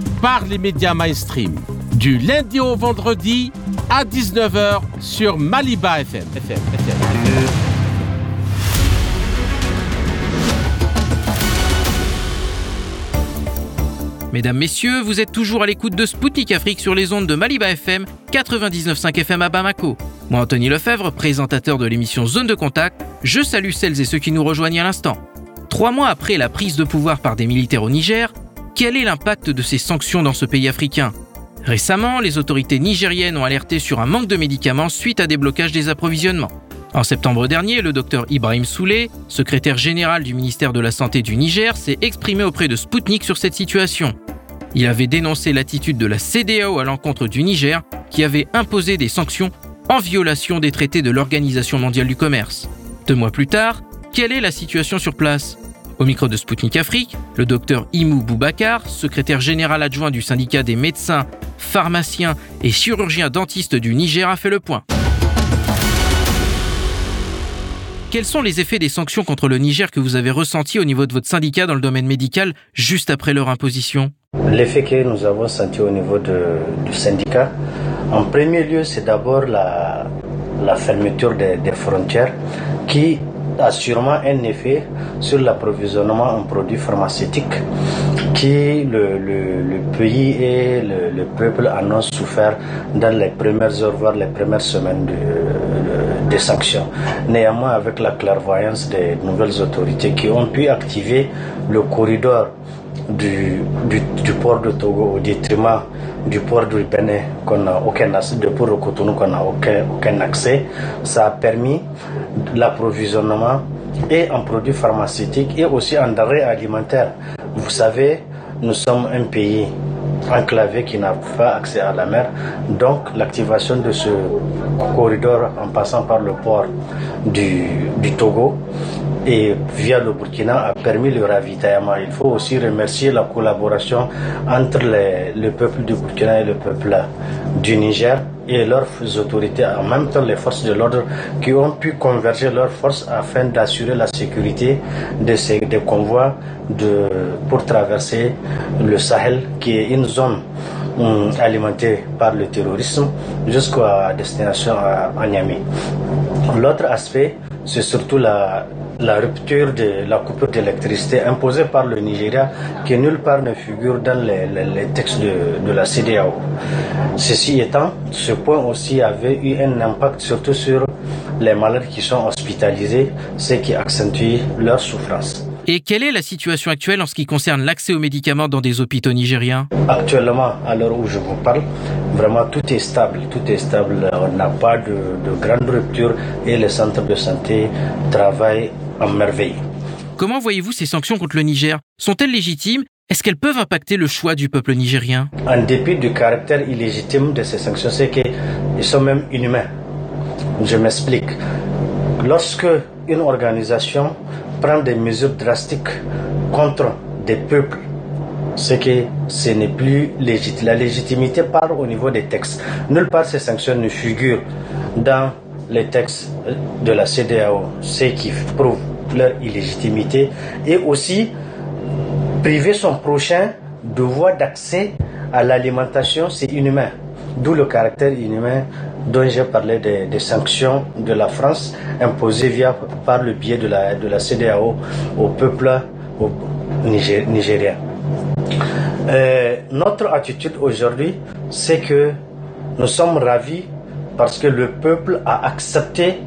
par les médias mainstream. Du lundi au vendredi à 19h sur Maliba FM. Mesdames, Messieurs, vous êtes toujours à l'écoute de Spoutnik Afrique sur les ondes de Maliba FM 99.5 FM à Bamako. Moi, Anthony Lefebvre, présentateur de l'émission Zone de Contact, je salue celles et ceux qui nous rejoignent à l'instant. Trois mois après la prise de pouvoir par des militaires au Niger, quel est l'impact de ces sanctions dans ce pays africain? Récemment, les autorités nigériennes ont alerté sur un manque de médicaments suite à des blocages des approvisionnements. En septembre dernier, le docteur Ibrahim Soulé, secrétaire général du ministère de la Santé du Niger, s'est exprimé auprès de Sputnik sur cette situation. Il avait dénoncé l'attitude de la CDAO à l'encontre du Niger, qui avait imposé des sanctions en violation des traités de l'Organisation mondiale du commerce. Deux mois plus tard, quelle est la situation sur place? Au micro de Sputnik Afrique, le docteur Imou Boubacar, secrétaire général adjoint du syndicat des médecins, pharmaciens et chirurgiens dentistes du Niger, a fait le point. Quels sont les effets des sanctions contre le Niger que vous avez ressentis au niveau de votre syndicat dans le domaine médical juste après leur imposition? L'effet que nous avons senti au niveau du syndicat, en premier lieu, c'est d'abord la, fermeture des, frontières qui a sûrement un effet sur l'approvisionnement en produits pharmaceutiques qui le, pays et le, peuple en ont souffert dans les premières heures, voire les premières semaines de, sanctions. Néanmoins, avec la clairvoyance des nouvelles autorités qui ont pu activer le corridor du, du, port de Togo au détriment du port du Bénin qu'on aucun accès, de port de Cotonou qu'on n'a aucun, aucun accès, ça a permis l'approvisionnement et en produits pharmaceutiques et aussi en denrées alimentaires. Vous savez, nous sommes un pays enclavé qui n'a pas accès à la mer. Donc l'activation de ce corridor en passant par le port du, du Togo et via le Burkina a permis le ravitaillement. Il faut aussi remercier la collaboration entre le peuple du Burkina et le peuple du Niger et leurs autorités, en même temps les forces de l'ordre, qui ont pu converger leurs forces afin d'assurer la sécurité de ces des convois pour traverser le Sahel, qui est une zone hum, alimentée par le terrorisme, jusqu'à destination à, à Niamey. L'autre aspect, c'est surtout la, rupture de la coupure d'électricité imposée par le Nigeria qui nulle part ne figure dans les, textes de, de, la CDAO. Ceci étant, ce point aussi avait eu un impact surtout sur les malades qui sont hospitalisés, ce qui accentue leur souffrance. Et quelle est la situation actuelle en ce qui concerne l'accès aux médicaments dans des hôpitaux nigériens? Actuellement, à l'heure où je vous parle, vraiment tout est stable. Tout est stable. On n'a pas de, de grande rupture et les centres de santé travaillent en merveille. Comment voyez-vous ces sanctions contre le Niger? Sont-elles légitimes? Est-ce qu'elles peuvent impacter le choix du peuple nigérien? En dépit du caractère illégitime de ces sanctions, c'est qu'ils sont même inhumains. Je m'explique. Lorsque une organisation prend des mesures drastiques contre des peuples, c'est que ce n'est plus légitime. La légitimité part au niveau des textes. Nulle part ces sanctions ne figurent dans les textes de la CDAO, ce qui prouve leur illégitimité, et aussi priver son prochain de voie d'accès à l'alimentation, c'est inhumain. D'où le caractère inhumain dont j'ai parlé des, sanctions de la France imposées via, par le biais de la, de la CDAO au peuple, nigériens. Euh, notre attitude aujourd'hui, c'est que nous sommes ravis parce que le peuple a accepté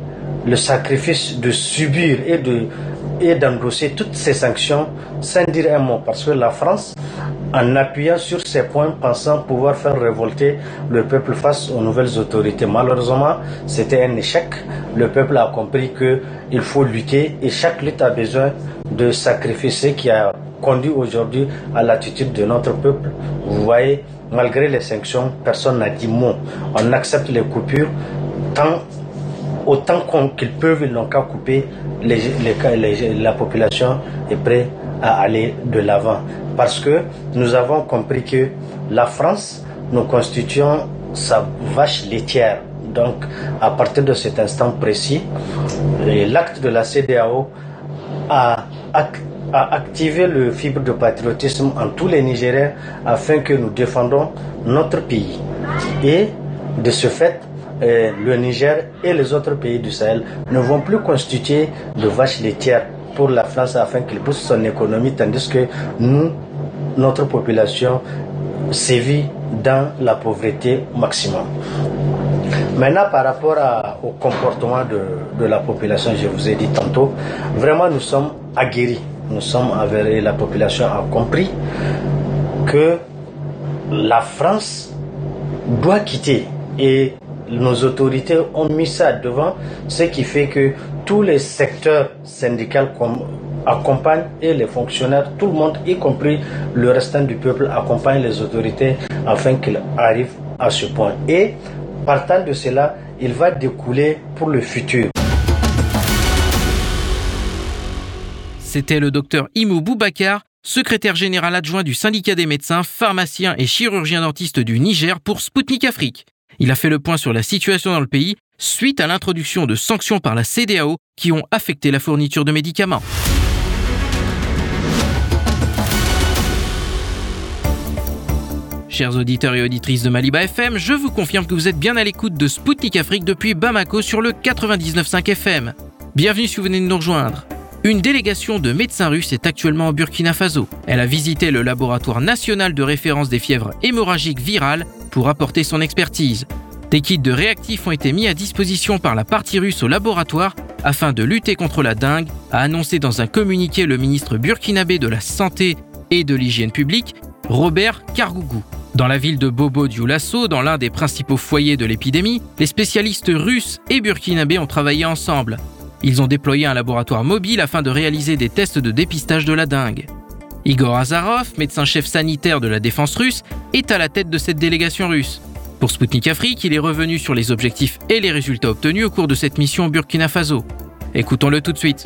le sacrifice de subir et de et d'endosser toutes ces sanctions sans dire un mot. Parce que la France, en appuyant sur ces points, pensant pouvoir faire révolter le peuple face aux nouvelles autorités. Malheureusement, c'était un échec. Le peuple a compris qu'il faut lutter et chaque lutte a besoin de sacrifices qui a conduit aujourd'hui à l'attitude de notre peuple. Vous voyez, malgré les sanctions, personne n'a dit mot. On accepte les coupures tant autant qu'ils peuvent, ils n'ont qu'à couper. la population est prête à aller de l'avant. Parce que nous avons compris que la France, nous constituons sa vache laitière. Donc, à partir de cet instant précis, l'acte de la CDAO a, a activé le fibre de patriotisme en tous les Nigériens afin que nous défendons notre pays. Et de ce fait, euh, le Niger et les autres pays du Sahel ne vont plus constituer de vaches laitières pour la France afin qu'il pousse son économie, tandis que nous, notre population, sévit dans la pauvreté maximum. Maintenant, par rapport au comportement de, la population, je vous ai dit tantôt, vraiment nous sommes aguerris. Nous sommes avérés, la population a compris que la France doit quitter et nos autorités ont mis ça devant, ce qui fait que tous les secteurs syndicaux accompagnent et les fonctionnaires, tout le monde, y compris le restant du peuple, accompagne les autorités afin qu'ils arrivent à ce point. Et partant de cela, il va découler pour le futur. C'était le docteur Imo Boubacar, secrétaire général adjoint du syndicat des médecins, pharmaciens et chirurgiens dentistes du Niger pour Sputnik Afrique. Il a fait le point sur la situation dans le pays suite à l'introduction de sanctions par la CDAO qui ont affecté la fourniture de médicaments. Chers auditeurs et auditrices de Maliba FM, je vous confirme que vous êtes bien à l'écoute de Spoutnik Afrique depuis Bamako sur le 99.5 FM. Bienvenue si vous venez de nous rejoindre. Une délégation de médecins russes est actuellement au Burkina Faso. Elle a visité le laboratoire national de référence des fièvres hémorragiques virales pour apporter son expertise. Des kits de réactifs ont été mis à disposition par la partie russe au laboratoire afin de lutter contre la dengue, a annoncé dans un communiqué le ministre burkinabé de la Santé et de l'Hygiène publique, Robert Kargougou. Dans la ville de Bobo Dioulasso, dans l'un des principaux foyers de l'épidémie, les spécialistes russes et burkinabés ont travaillé ensemble. Ils ont déployé un laboratoire mobile afin de réaliser des tests de dépistage de la dengue. Igor Azarov, médecin-chef sanitaire de la défense russe, est à la tête de cette délégation russe. Pour Sputnik Afrique, il est revenu sur les objectifs et les résultats obtenus au cours de cette mission au Burkina Faso. Écoutons-le tout de suite.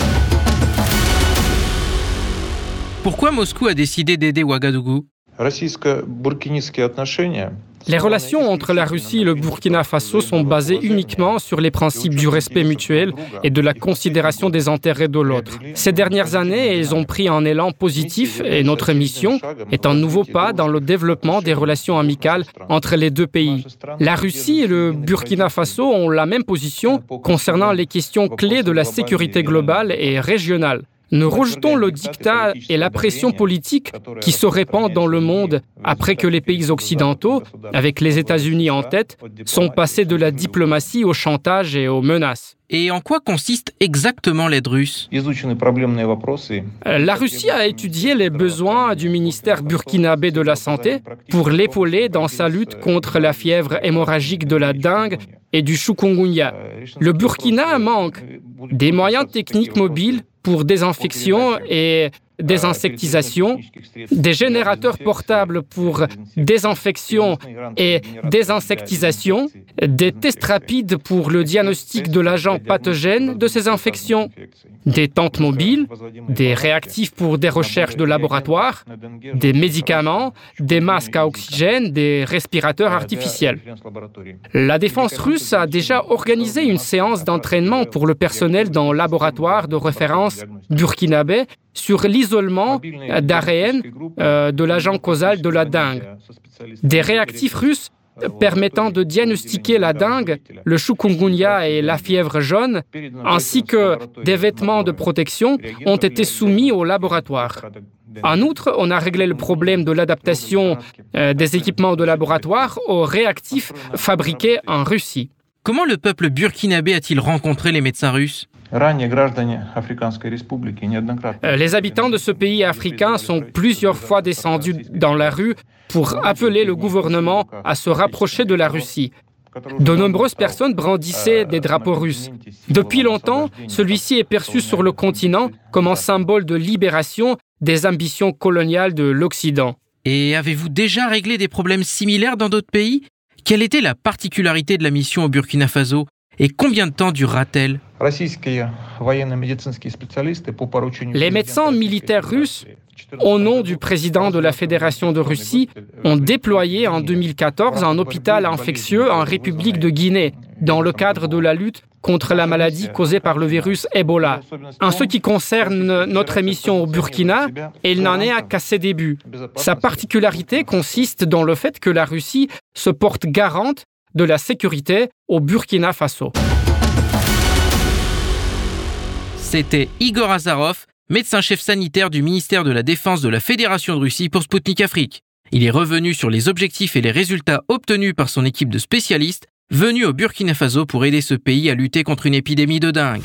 Pourquoi Moscou a décidé d'aider Ouagadougou? Les relations entre la Russie et le Burkina Faso sont basées uniquement sur les principes du respect mutuel et de la considération des intérêts de l'autre. Ces dernières années, elles ont pris un élan positif et notre mission est un nouveau pas dans le développement des relations amicales entre les deux pays. La Russie et le Burkina Faso ont la même position concernant les questions clés de la sécurité globale et régionale. Nous rejetons le dictat et la pression politique qui se répand dans le monde après que les pays occidentaux, avec les États-Unis en tête, sont passés de la diplomatie au chantage et aux menaces. Et en quoi consiste exactement l'aide russe La Russie a étudié les besoins du ministère burkinabé de la Santé pour l'épauler dans sa lutte contre la fièvre hémorragique de la dengue et du chikungunya. Le Burkina manque des moyens techniques mobiles pour désinfection et désinsectisation, des générateurs portables pour désinfection et désinsectisation, des tests rapides pour le diagnostic de l'agent pathogène de ces infections, des tentes mobiles, des réactifs pour des recherches de laboratoire, des médicaments, des masques à oxygène, des respirateurs artificiels. La défense russe a déjà organisé une séance d'entraînement pour le personnel dans le laboratoire de référence burkinabé sur l'isolement d'ARN euh, de l'agent causal de la dengue. Des réactifs russes permettant de diagnostiquer la dengue, le chikungunya et la fièvre jaune, ainsi que des vêtements de protection ont été soumis au laboratoire. En outre, on a réglé le problème de l'adaptation euh, des équipements de laboratoire aux réactifs fabriqués en Russie. Comment le peuple burkinabé a-t-il rencontré les médecins russes? euh, les habitants de ce pays africain sont plusieurs fois descendus dans la rue pour appeler le gouvernement à se rapprocher de la Russie. De nombreuses personnes brandissaient des drapeaux russes. Depuis longtemps, celui-ci est perçu sur le continent comme un symbole de libération des ambitions coloniales de l'Occident. Et avez-vous déjà réglé des problèmes similaires dans d'autres pays? Quelle était la particularité de la mission au Burkina Faso? Et combien de temps durera-t-elle? Les médecins militaires russes au nom du président de la Fédération de Russie, ont déployé en 2014 un hôpital infectieux en République de Guinée dans le cadre de la lutte contre la maladie causée par le virus Ebola. En ce qui concerne notre émission au Burkina, elle n'en est qu'à ses débuts. Sa particularité consiste dans le fait que la Russie se porte garante de la sécurité au Burkina Faso. C'était Igor Azarov, médecin-chef sanitaire du ministère de la Défense de la Fédération de Russie pour Sputnik Afrique. Il est revenu sur les objectifs et les résultats obtenus par son équipe de spécialistes venus au Burkina Faso pour aider ce pays à lutter contre une épidémie de dingue.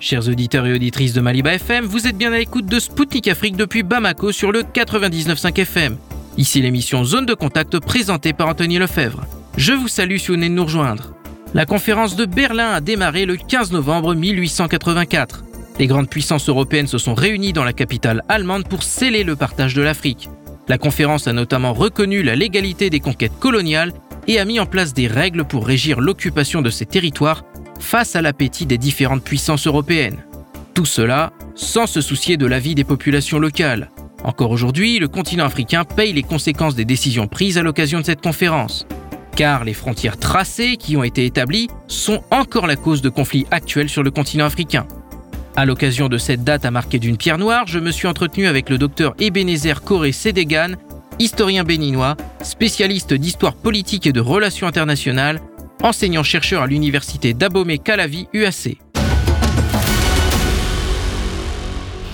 Chers auditeurs et auditrices de Maliba FM, vous êtes bien à l'écoute de Spoutnik Afrique depuis Bamako sur le 99.5 FM. Ici l'émission Zone de contact présentée par Anthony Lefebvre. Je vous salue si vous venez de nous rejoindre. La conférence de Berlin a démarré le 15 novembre 1884. Les grandes puissances européennes se sont réunies dans la capitale allemande pour sceller le partage de l'Afrique. La conférence a notamment reconnu la légalité des conquêtes coloniales et a mis en place des règles pour régir l'occupation de ces territoires face à l'appétit des différentes puissances européennes. Tout cela sans se soucier de la vie des populations locales. Encore aujourd'hui, le continent africain paye les conséquences des décisions prises à l'occasion de cette conférence car les frontières tracées qui ont été établies sont encore la cause de conflits actuels sur le continent africain. À l'occasion de cette date à marquer d'une pierre noire, je me suis entretenu avec le docteur Ebenezer Koré Sédégan, historien béninois, spécialiste d'histoire politique et de relations internationales, enseignant-chercheur à l'université d'Abomey-Calavi, UAC.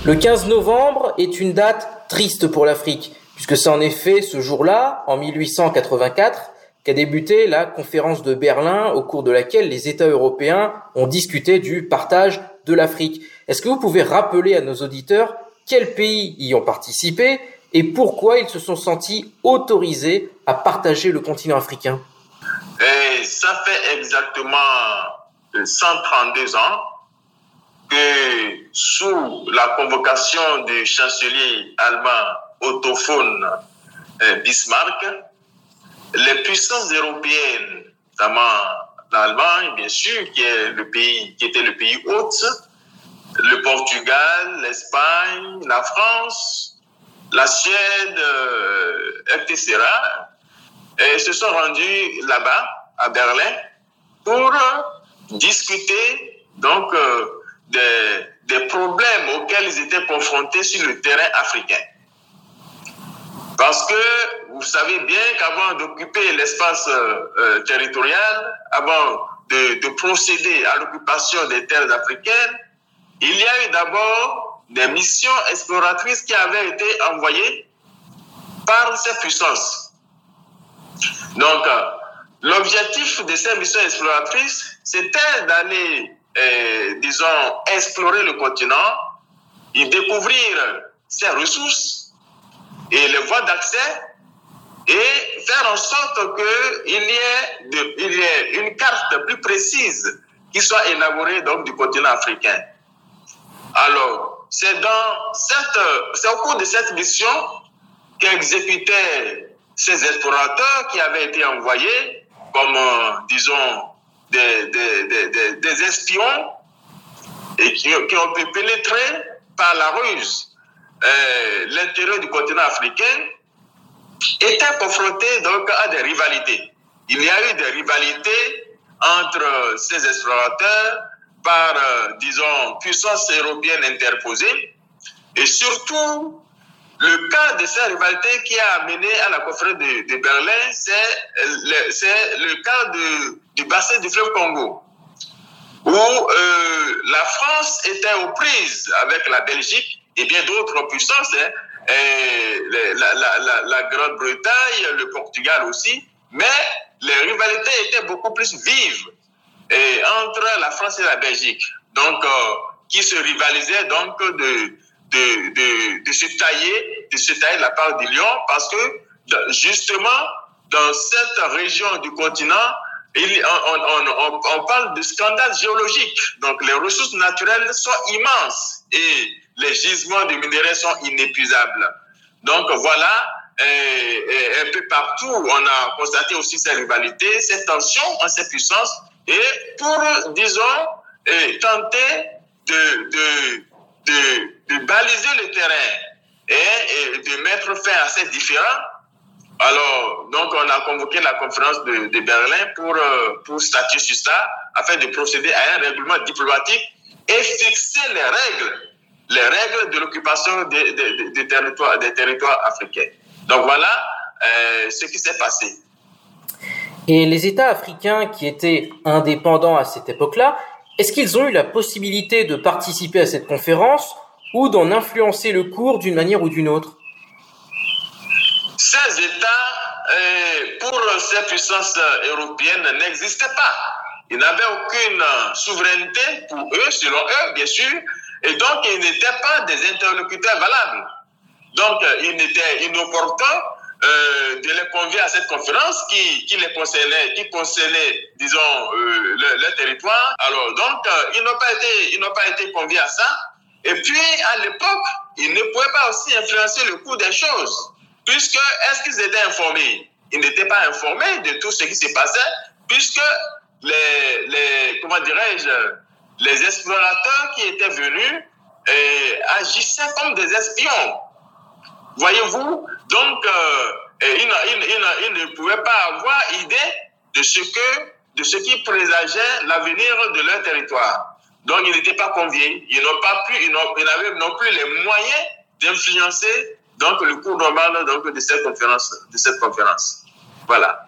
Le 15 novembre est une date triste pour l'Afrique, puisque c'est en effet ce jour-là, en 1884, qu'a débuté la conférence de Berlin au cours de laquelle les États européens ont discuté du partage de l'Afrique. Est-ce que vous pouvez rappeler à nos auditeurs quels pays y ont participé et pourquoi ils se sont sentis autorisés à partager le continent africain? Ça fait exactement 132 ans que sous la convocation du chancelier allemand autophone euh, Bismarck, les puissances européennes, notamment l'Allemagne, bien sûr, qui est le pays, qui était le pays hôte, le Portugal, l'Espagne, la France, la Suède, euh, etc., et se sont rendus là-bas, à Berlin, pour discuter donc euh, des, des problèmes auxquels ils étaient confrontés sur le terrain africain. Parce que vous savez bien qu'avant d'occuper l'espace euh, euh, territorial, avant de, de procéder à l'occupation des terres africaines, il y a eu d'abord des missions exploratrices qui avaient été envoyées par ces puissances. Donc, euh, l'objectif de ces missions exploratrices, c'était d'aller, disons, explorer le continent et découvrir ses ressources et les voies d'accès et faire en sorte qu'il y, il y ait une carte plus précise qui soit élaborée donc, du continent africain. Alors, c'est au cours de cette mission qu'exécutaient ces explorateurs qui avaient été envoyés comme, euh, disons, des, des, des, des, espions et qui, qui ont pu pénétrer par la ruse euh, l'intérieur du continent africain était confronté donc à des rivalités. Il y a eu des rivalités entre ces explorateurs par, euh, disons, puissances européennes interposées et surtout le cas de cette rivalité qui a amené à la conférence de, Berlin, c'est le, cas du bassin du fleuve Congo, où euh, la France était aux prises avec la Belgique et bien d'autres puissances, hein, la, Grande-Bretagne, le Portugal aussi, mais les rivalités étaient beaucoup plus vives. Entre la France et la Belgique, donc euh, qui se rivalisaient donc de, de, de, de, se tailler, de se tailler la part du lion, parce que justement dans cette région du continent, on, on, parle de scandale géologique. Donc les ressources naturelles sont immenses. Et les gisements de minéraux sont inépuisables. Donc voilà, et, un peu partout, on a constaté aussi ces rivalités, ces tensions en ces puissances, et pour, disons, tenter de, de, de, baliser le terrain et, de mettre fin à ces différends. Alors, donc, on a convoqué la conférence de, de Berlin pour, euh, pour statuer sur ça, afin de procéder à un règlement diplomatique et fixer les règles, les règles de l'occupation des, des, des, territoires, des territoires africains. Donc voilà euh, ce qui s'est passé. Et les États africains qui étaient indépendants à cette époque-là, est-ce qu'ils ont eu la possibilité de participer à cette conférence ou d'en influencer le cours d'une manière ou d'une autre? Ces États, euh, pour ces puissances européennes, n'existaient pas. Ils n'avaient aucune souveraineté pour eux, selon eux, bien sûr, et donc ils n'étaient pas des interlocuteurs valables. Donc, euh, il était inopportun euh, de les convier à cette conférence qui, qui les concernait, qui concernait, disons, euh, le, territoire. Alors, donc, euh, ils n'ont pas été, ils pas été conviés à ça. Et puis, à l'époque, ils ne pouvaient pas aussi influencer le cours des choses, puisque est-ce qu'ils étaient informés? Ils n'étaient pas informés de tout ce qui se passait, puisque les, les comment dirais-je, les explorateurs qui étaient venus agissaient comme des espions. Voyez-vous Donc, euh, il, ne pouvait pas avoir idée de ce, que, de ce qui présageait l'avenir de leur territoire. Donc, ils n'étaient pas conviés. Ils n'ont pas pu, ils n'avaient non plus les moyens d'influencer donc le cours normal donc, de cette conférence. De cette conférence. Voilà.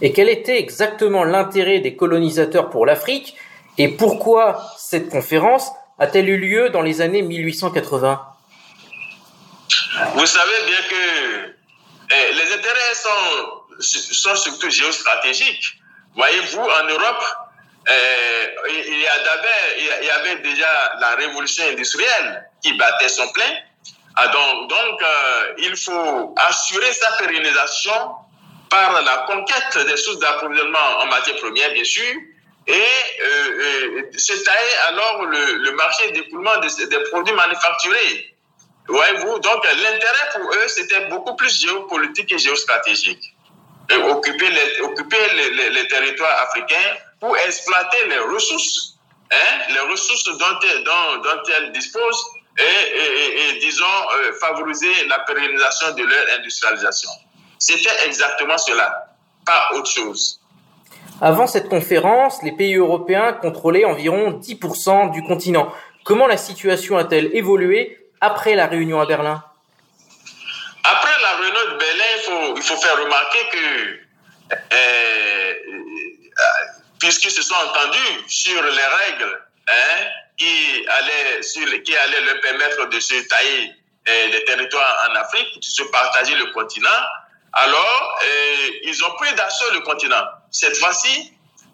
Et quel était exactement l'intérêt des colonisateurs pour l'Afrique et pourquoi cette conférence a-t-elle eu lieu dans les années 1880 vous savez bien que eh, les intérêts sont, sont surtout géostratégiques. Voyez-vous, en Europe, eh, il, y avait déjà la révolution industrielle qui battait son plein. Ah, donc, donc euh, il faut assurer sa pérennisation par la conquête des sources d'approvisionnement en matières premières, bien sûr, et euh, euh, alors le, marché d'écoulement des, produits manufacturés. Voyez-vous, donc l'intérêt pour eux, c'était beaucoup plus géopolitique et géostratégique. Et occuper les, territoires africains pour exploiter les ressources, hein, les ressources dont, elles disposent et disons, euh, favoriser la pérennisation de leur industrialisation. C'était exactement cela, pas autre chose. Avant cette conférence, les pays européens contrôlaient environ 10% du continent. Comment la situation a-t-elle évolué après la réunion à Berlin? Après la réunion de Berlin, il faut, il faut faire remarquer que, euh, puisqu'ils se sont entendus sur les règles hein, qui, allaient, qui allaient leur permettre de se tailler euh, des territoires en Afrique, de se partager le continent, alors euh, ils ont pris d'assaut le continent. Cette fois-ci,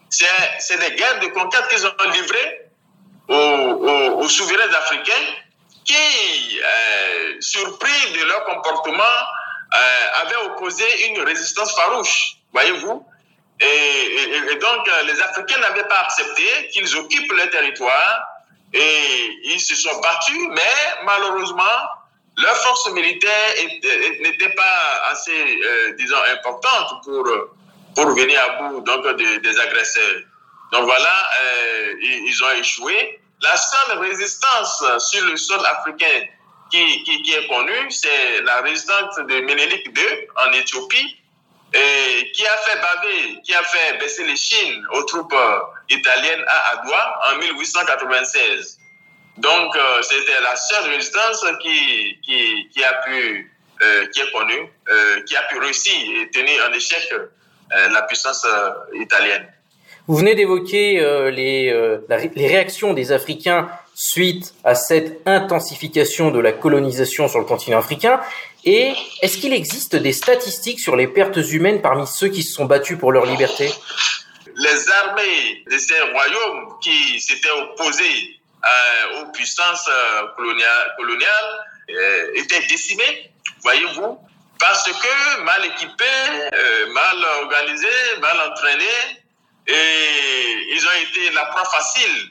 c'est des guerres de conquête qu'ils ont livrées aux, aux, souverains africains qui, euh, surpris de leur comportement, euh, avaient opposé une résistance farouche, voyez-vous. Et, donc, euh, les Africains n'avaient pas accepté qu'ils occupent le territoire et ils se sont battus, mais malheureusement, leur force militaire n'était pas assez, disons, importante pour, pour venir à bout donc, des, agresseurs. Donc voilà, ils ont échoué. La seule résistance sur le sol africain qui, qui, est connue, c'est la résistance de Ménélique II en Éthiopie, qui a fait baver, qui a fait baisser les Chines aux troupes italiennes à Adwa en 1896. Donc, euh, c'était la seule résistance qui, qui, qui a pu, euh, qui est connue, euh, qui a pu réussir et tenir en échec la puissance italienne. Vous venez d'évoquer les, les réactions des Africains suite à cette intensification de la colonisation sur le continent africain. Et est-ce qu'il existe des statistiques sur les pertes humaines parmi ceux qui se sont battus pour leur liberté? Les armées de ces royaumes qui s'étaient opposés euh, aux puissances euh, coloniales, coloniales euh, étaient décimées, voyez-vous, parce que mal équipés, mal organisés, mal entraînés, et ils ont été la proie facile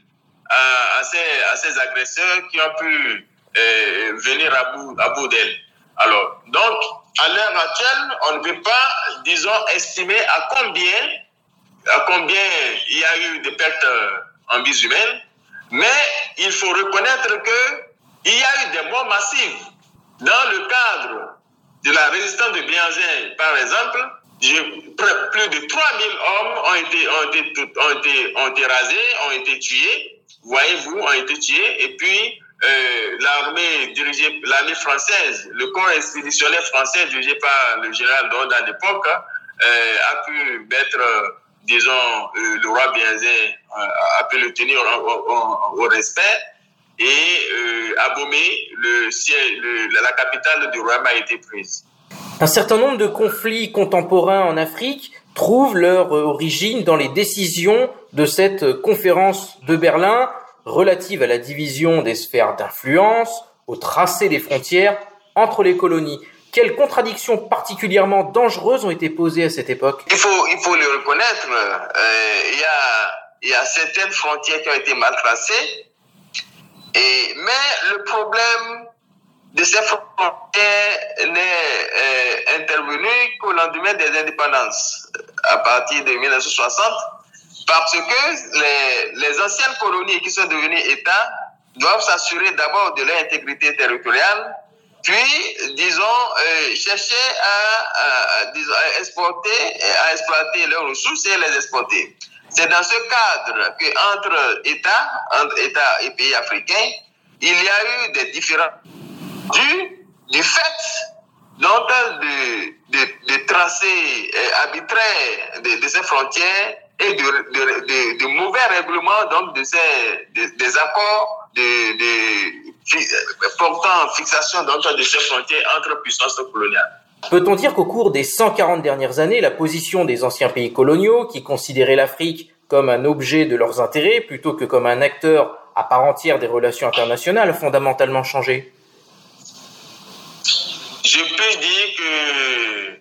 à, ces, agresseurs qui ont pu venir à bout, à bout d'elles. Alors, donc, à l'heure actuelle, on ne peut pas, disons, estimer à combien, à combien il y a eu de pertes en vie humaines, mais il faut reconnaître qu'il y a eu des morts massives. Dans le cadre de la résistance de Bianzin, par exemple, plus de 3000 hommes ont été, ont, été, ont, été, ont été rasés, ont été tués, voyez-vous, ont été tués, et puis euh, l'armée dirigée, l'armée française, le corps expéditionnaire français dirigé par le général Dord à l'époque, euh, a pu mettre disons, euh, le roi euh, a pu le tenir au, respect et euh, le ciel, la capitale du royaume a été prise. Un certain nombre de conflits contemporains en Afrique trouvent leur origine dans les décisions de cette conférence de Berlin relative à la division des sphères d'influence, au tracé des frontières entre les colonies. Quelles contradictions particulièrement dangereuses ont été posées à cette époque? Il faut, il faut le reconnaître. Euh, il, y a, il y a certaines frontières qui ont été mal tracées. Et, mais le problème de ces frontières n'est euh, intervenu qu'au lendemain des indépendances, à partir de 1960, parce que les, les anciennes colonies qui sont devenues États doivent s'assurer d'abord de leur intégrité territoriale puis, disons, euh, chercher à, disons, à, exporter, à exploiter leurs ressources et les exporter. C'est dans ce cadre que entre États, entre États et pays africains, il y a eu des différends du, fait de, de, de euh, arbitraires de, ces frontières et de, mauvais règlements donc de ces des accords de, de portant fixation de ces frontières entre puissances coloniales. Peut-on dire qu'au cours des 140 dernières années, la position des anciens pays coloniaux, qui considéraient l'Afrique comme un objet de leurs intérêts plutôt que comme un acteur à part entière des relations internationales, a fondamentalement changé? Je peux dire que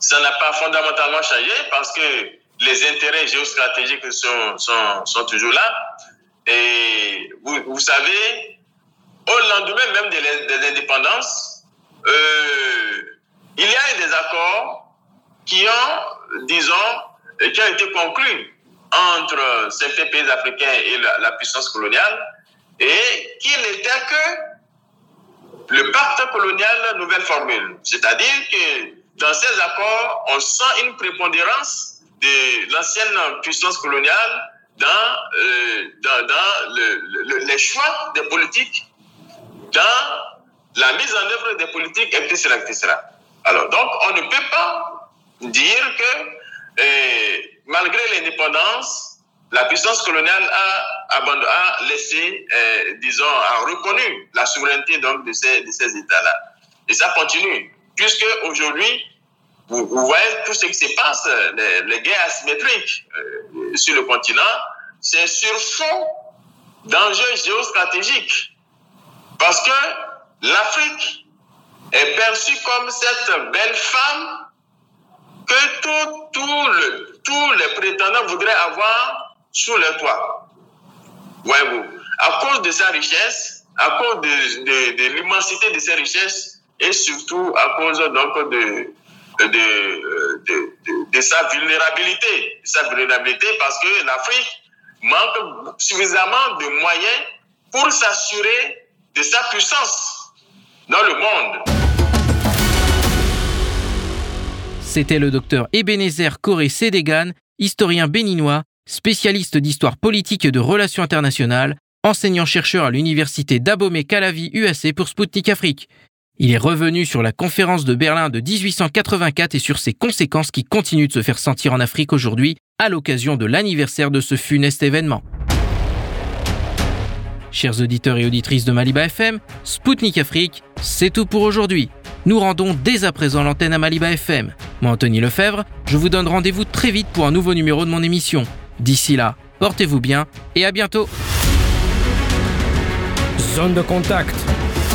ça n'a pas fondamentalement changé parce que les intérêts géostratégiques sont, sont, sont toujours là. Et vous, vous savez, au lendemain même des, indépendances, euh, il y a eu des accords qui ont, disons, qui ont été conclus entre certains pays africains et la, puissance coloniale et qui n'étaient que le pacte colonial nouvelle formule. C'est-à-dire que dans ces accords, on sent une prépondérance de l'ancienne puissance coloniale dans, euh, dans, dans les choix des politiques dans la mise en œuvre des politiques, etc. etc. Alors, donc, on ne peut pas dire que, eh, malgré l'indépendance, la puissance coloniale a, a laissé, eh, disons, a reconnu la souveraineté donc, de ces, de ces États-là. Et ça continue, puisque aujourd'hui, vous, voyez tout ce qui se passe, les, guerres asymétriques euh, sur le continent, c'est sur fond d'enjeux géostratégiques. Parce que l'Afrique est perçue comme cette belle femme que tous les prétendants voudraient avoir sous leur toit. Voyez-vous, à cause de sa richesse, à cause de, l'immensité de ses richesses et surtout à cause donc de, de, sa vulnérabilité. sa vulnérabilité parce que l'Afrique manque suffisamment de moyens pour s'assurer de sa puissance dans le monde. C'était le docteur Ebenezer Coré Sédégan, historien béninois, spécialiste d'histoire politique et de relations internationales, enseignant-chercheur à l'université d'Abomey-Calavi UAC pour Sputnik Afrique. Il est revenu sur la conférence de Berlin de 1884 et sur ses conséquences qui continuent de se faire sentir en Afrique aujourd'hui à l'occasion de l'anniversaire de ce funeste événement. Chers auditeurs et auditrices de Maliba FM, Spoutnik Afrique, c'est tout pour aujourd'hui. Nous rendons dès à présent l'antenne à Maliba FM. Moi, Anthony Lefebvre, je vous donne rendez-vous très vite pour un nouveau numéro de mon émission. D'ici là, portez-vous bien et à bientôt. Zone de contact,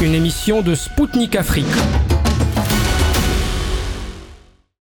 une émission de Spoutnik Afrique.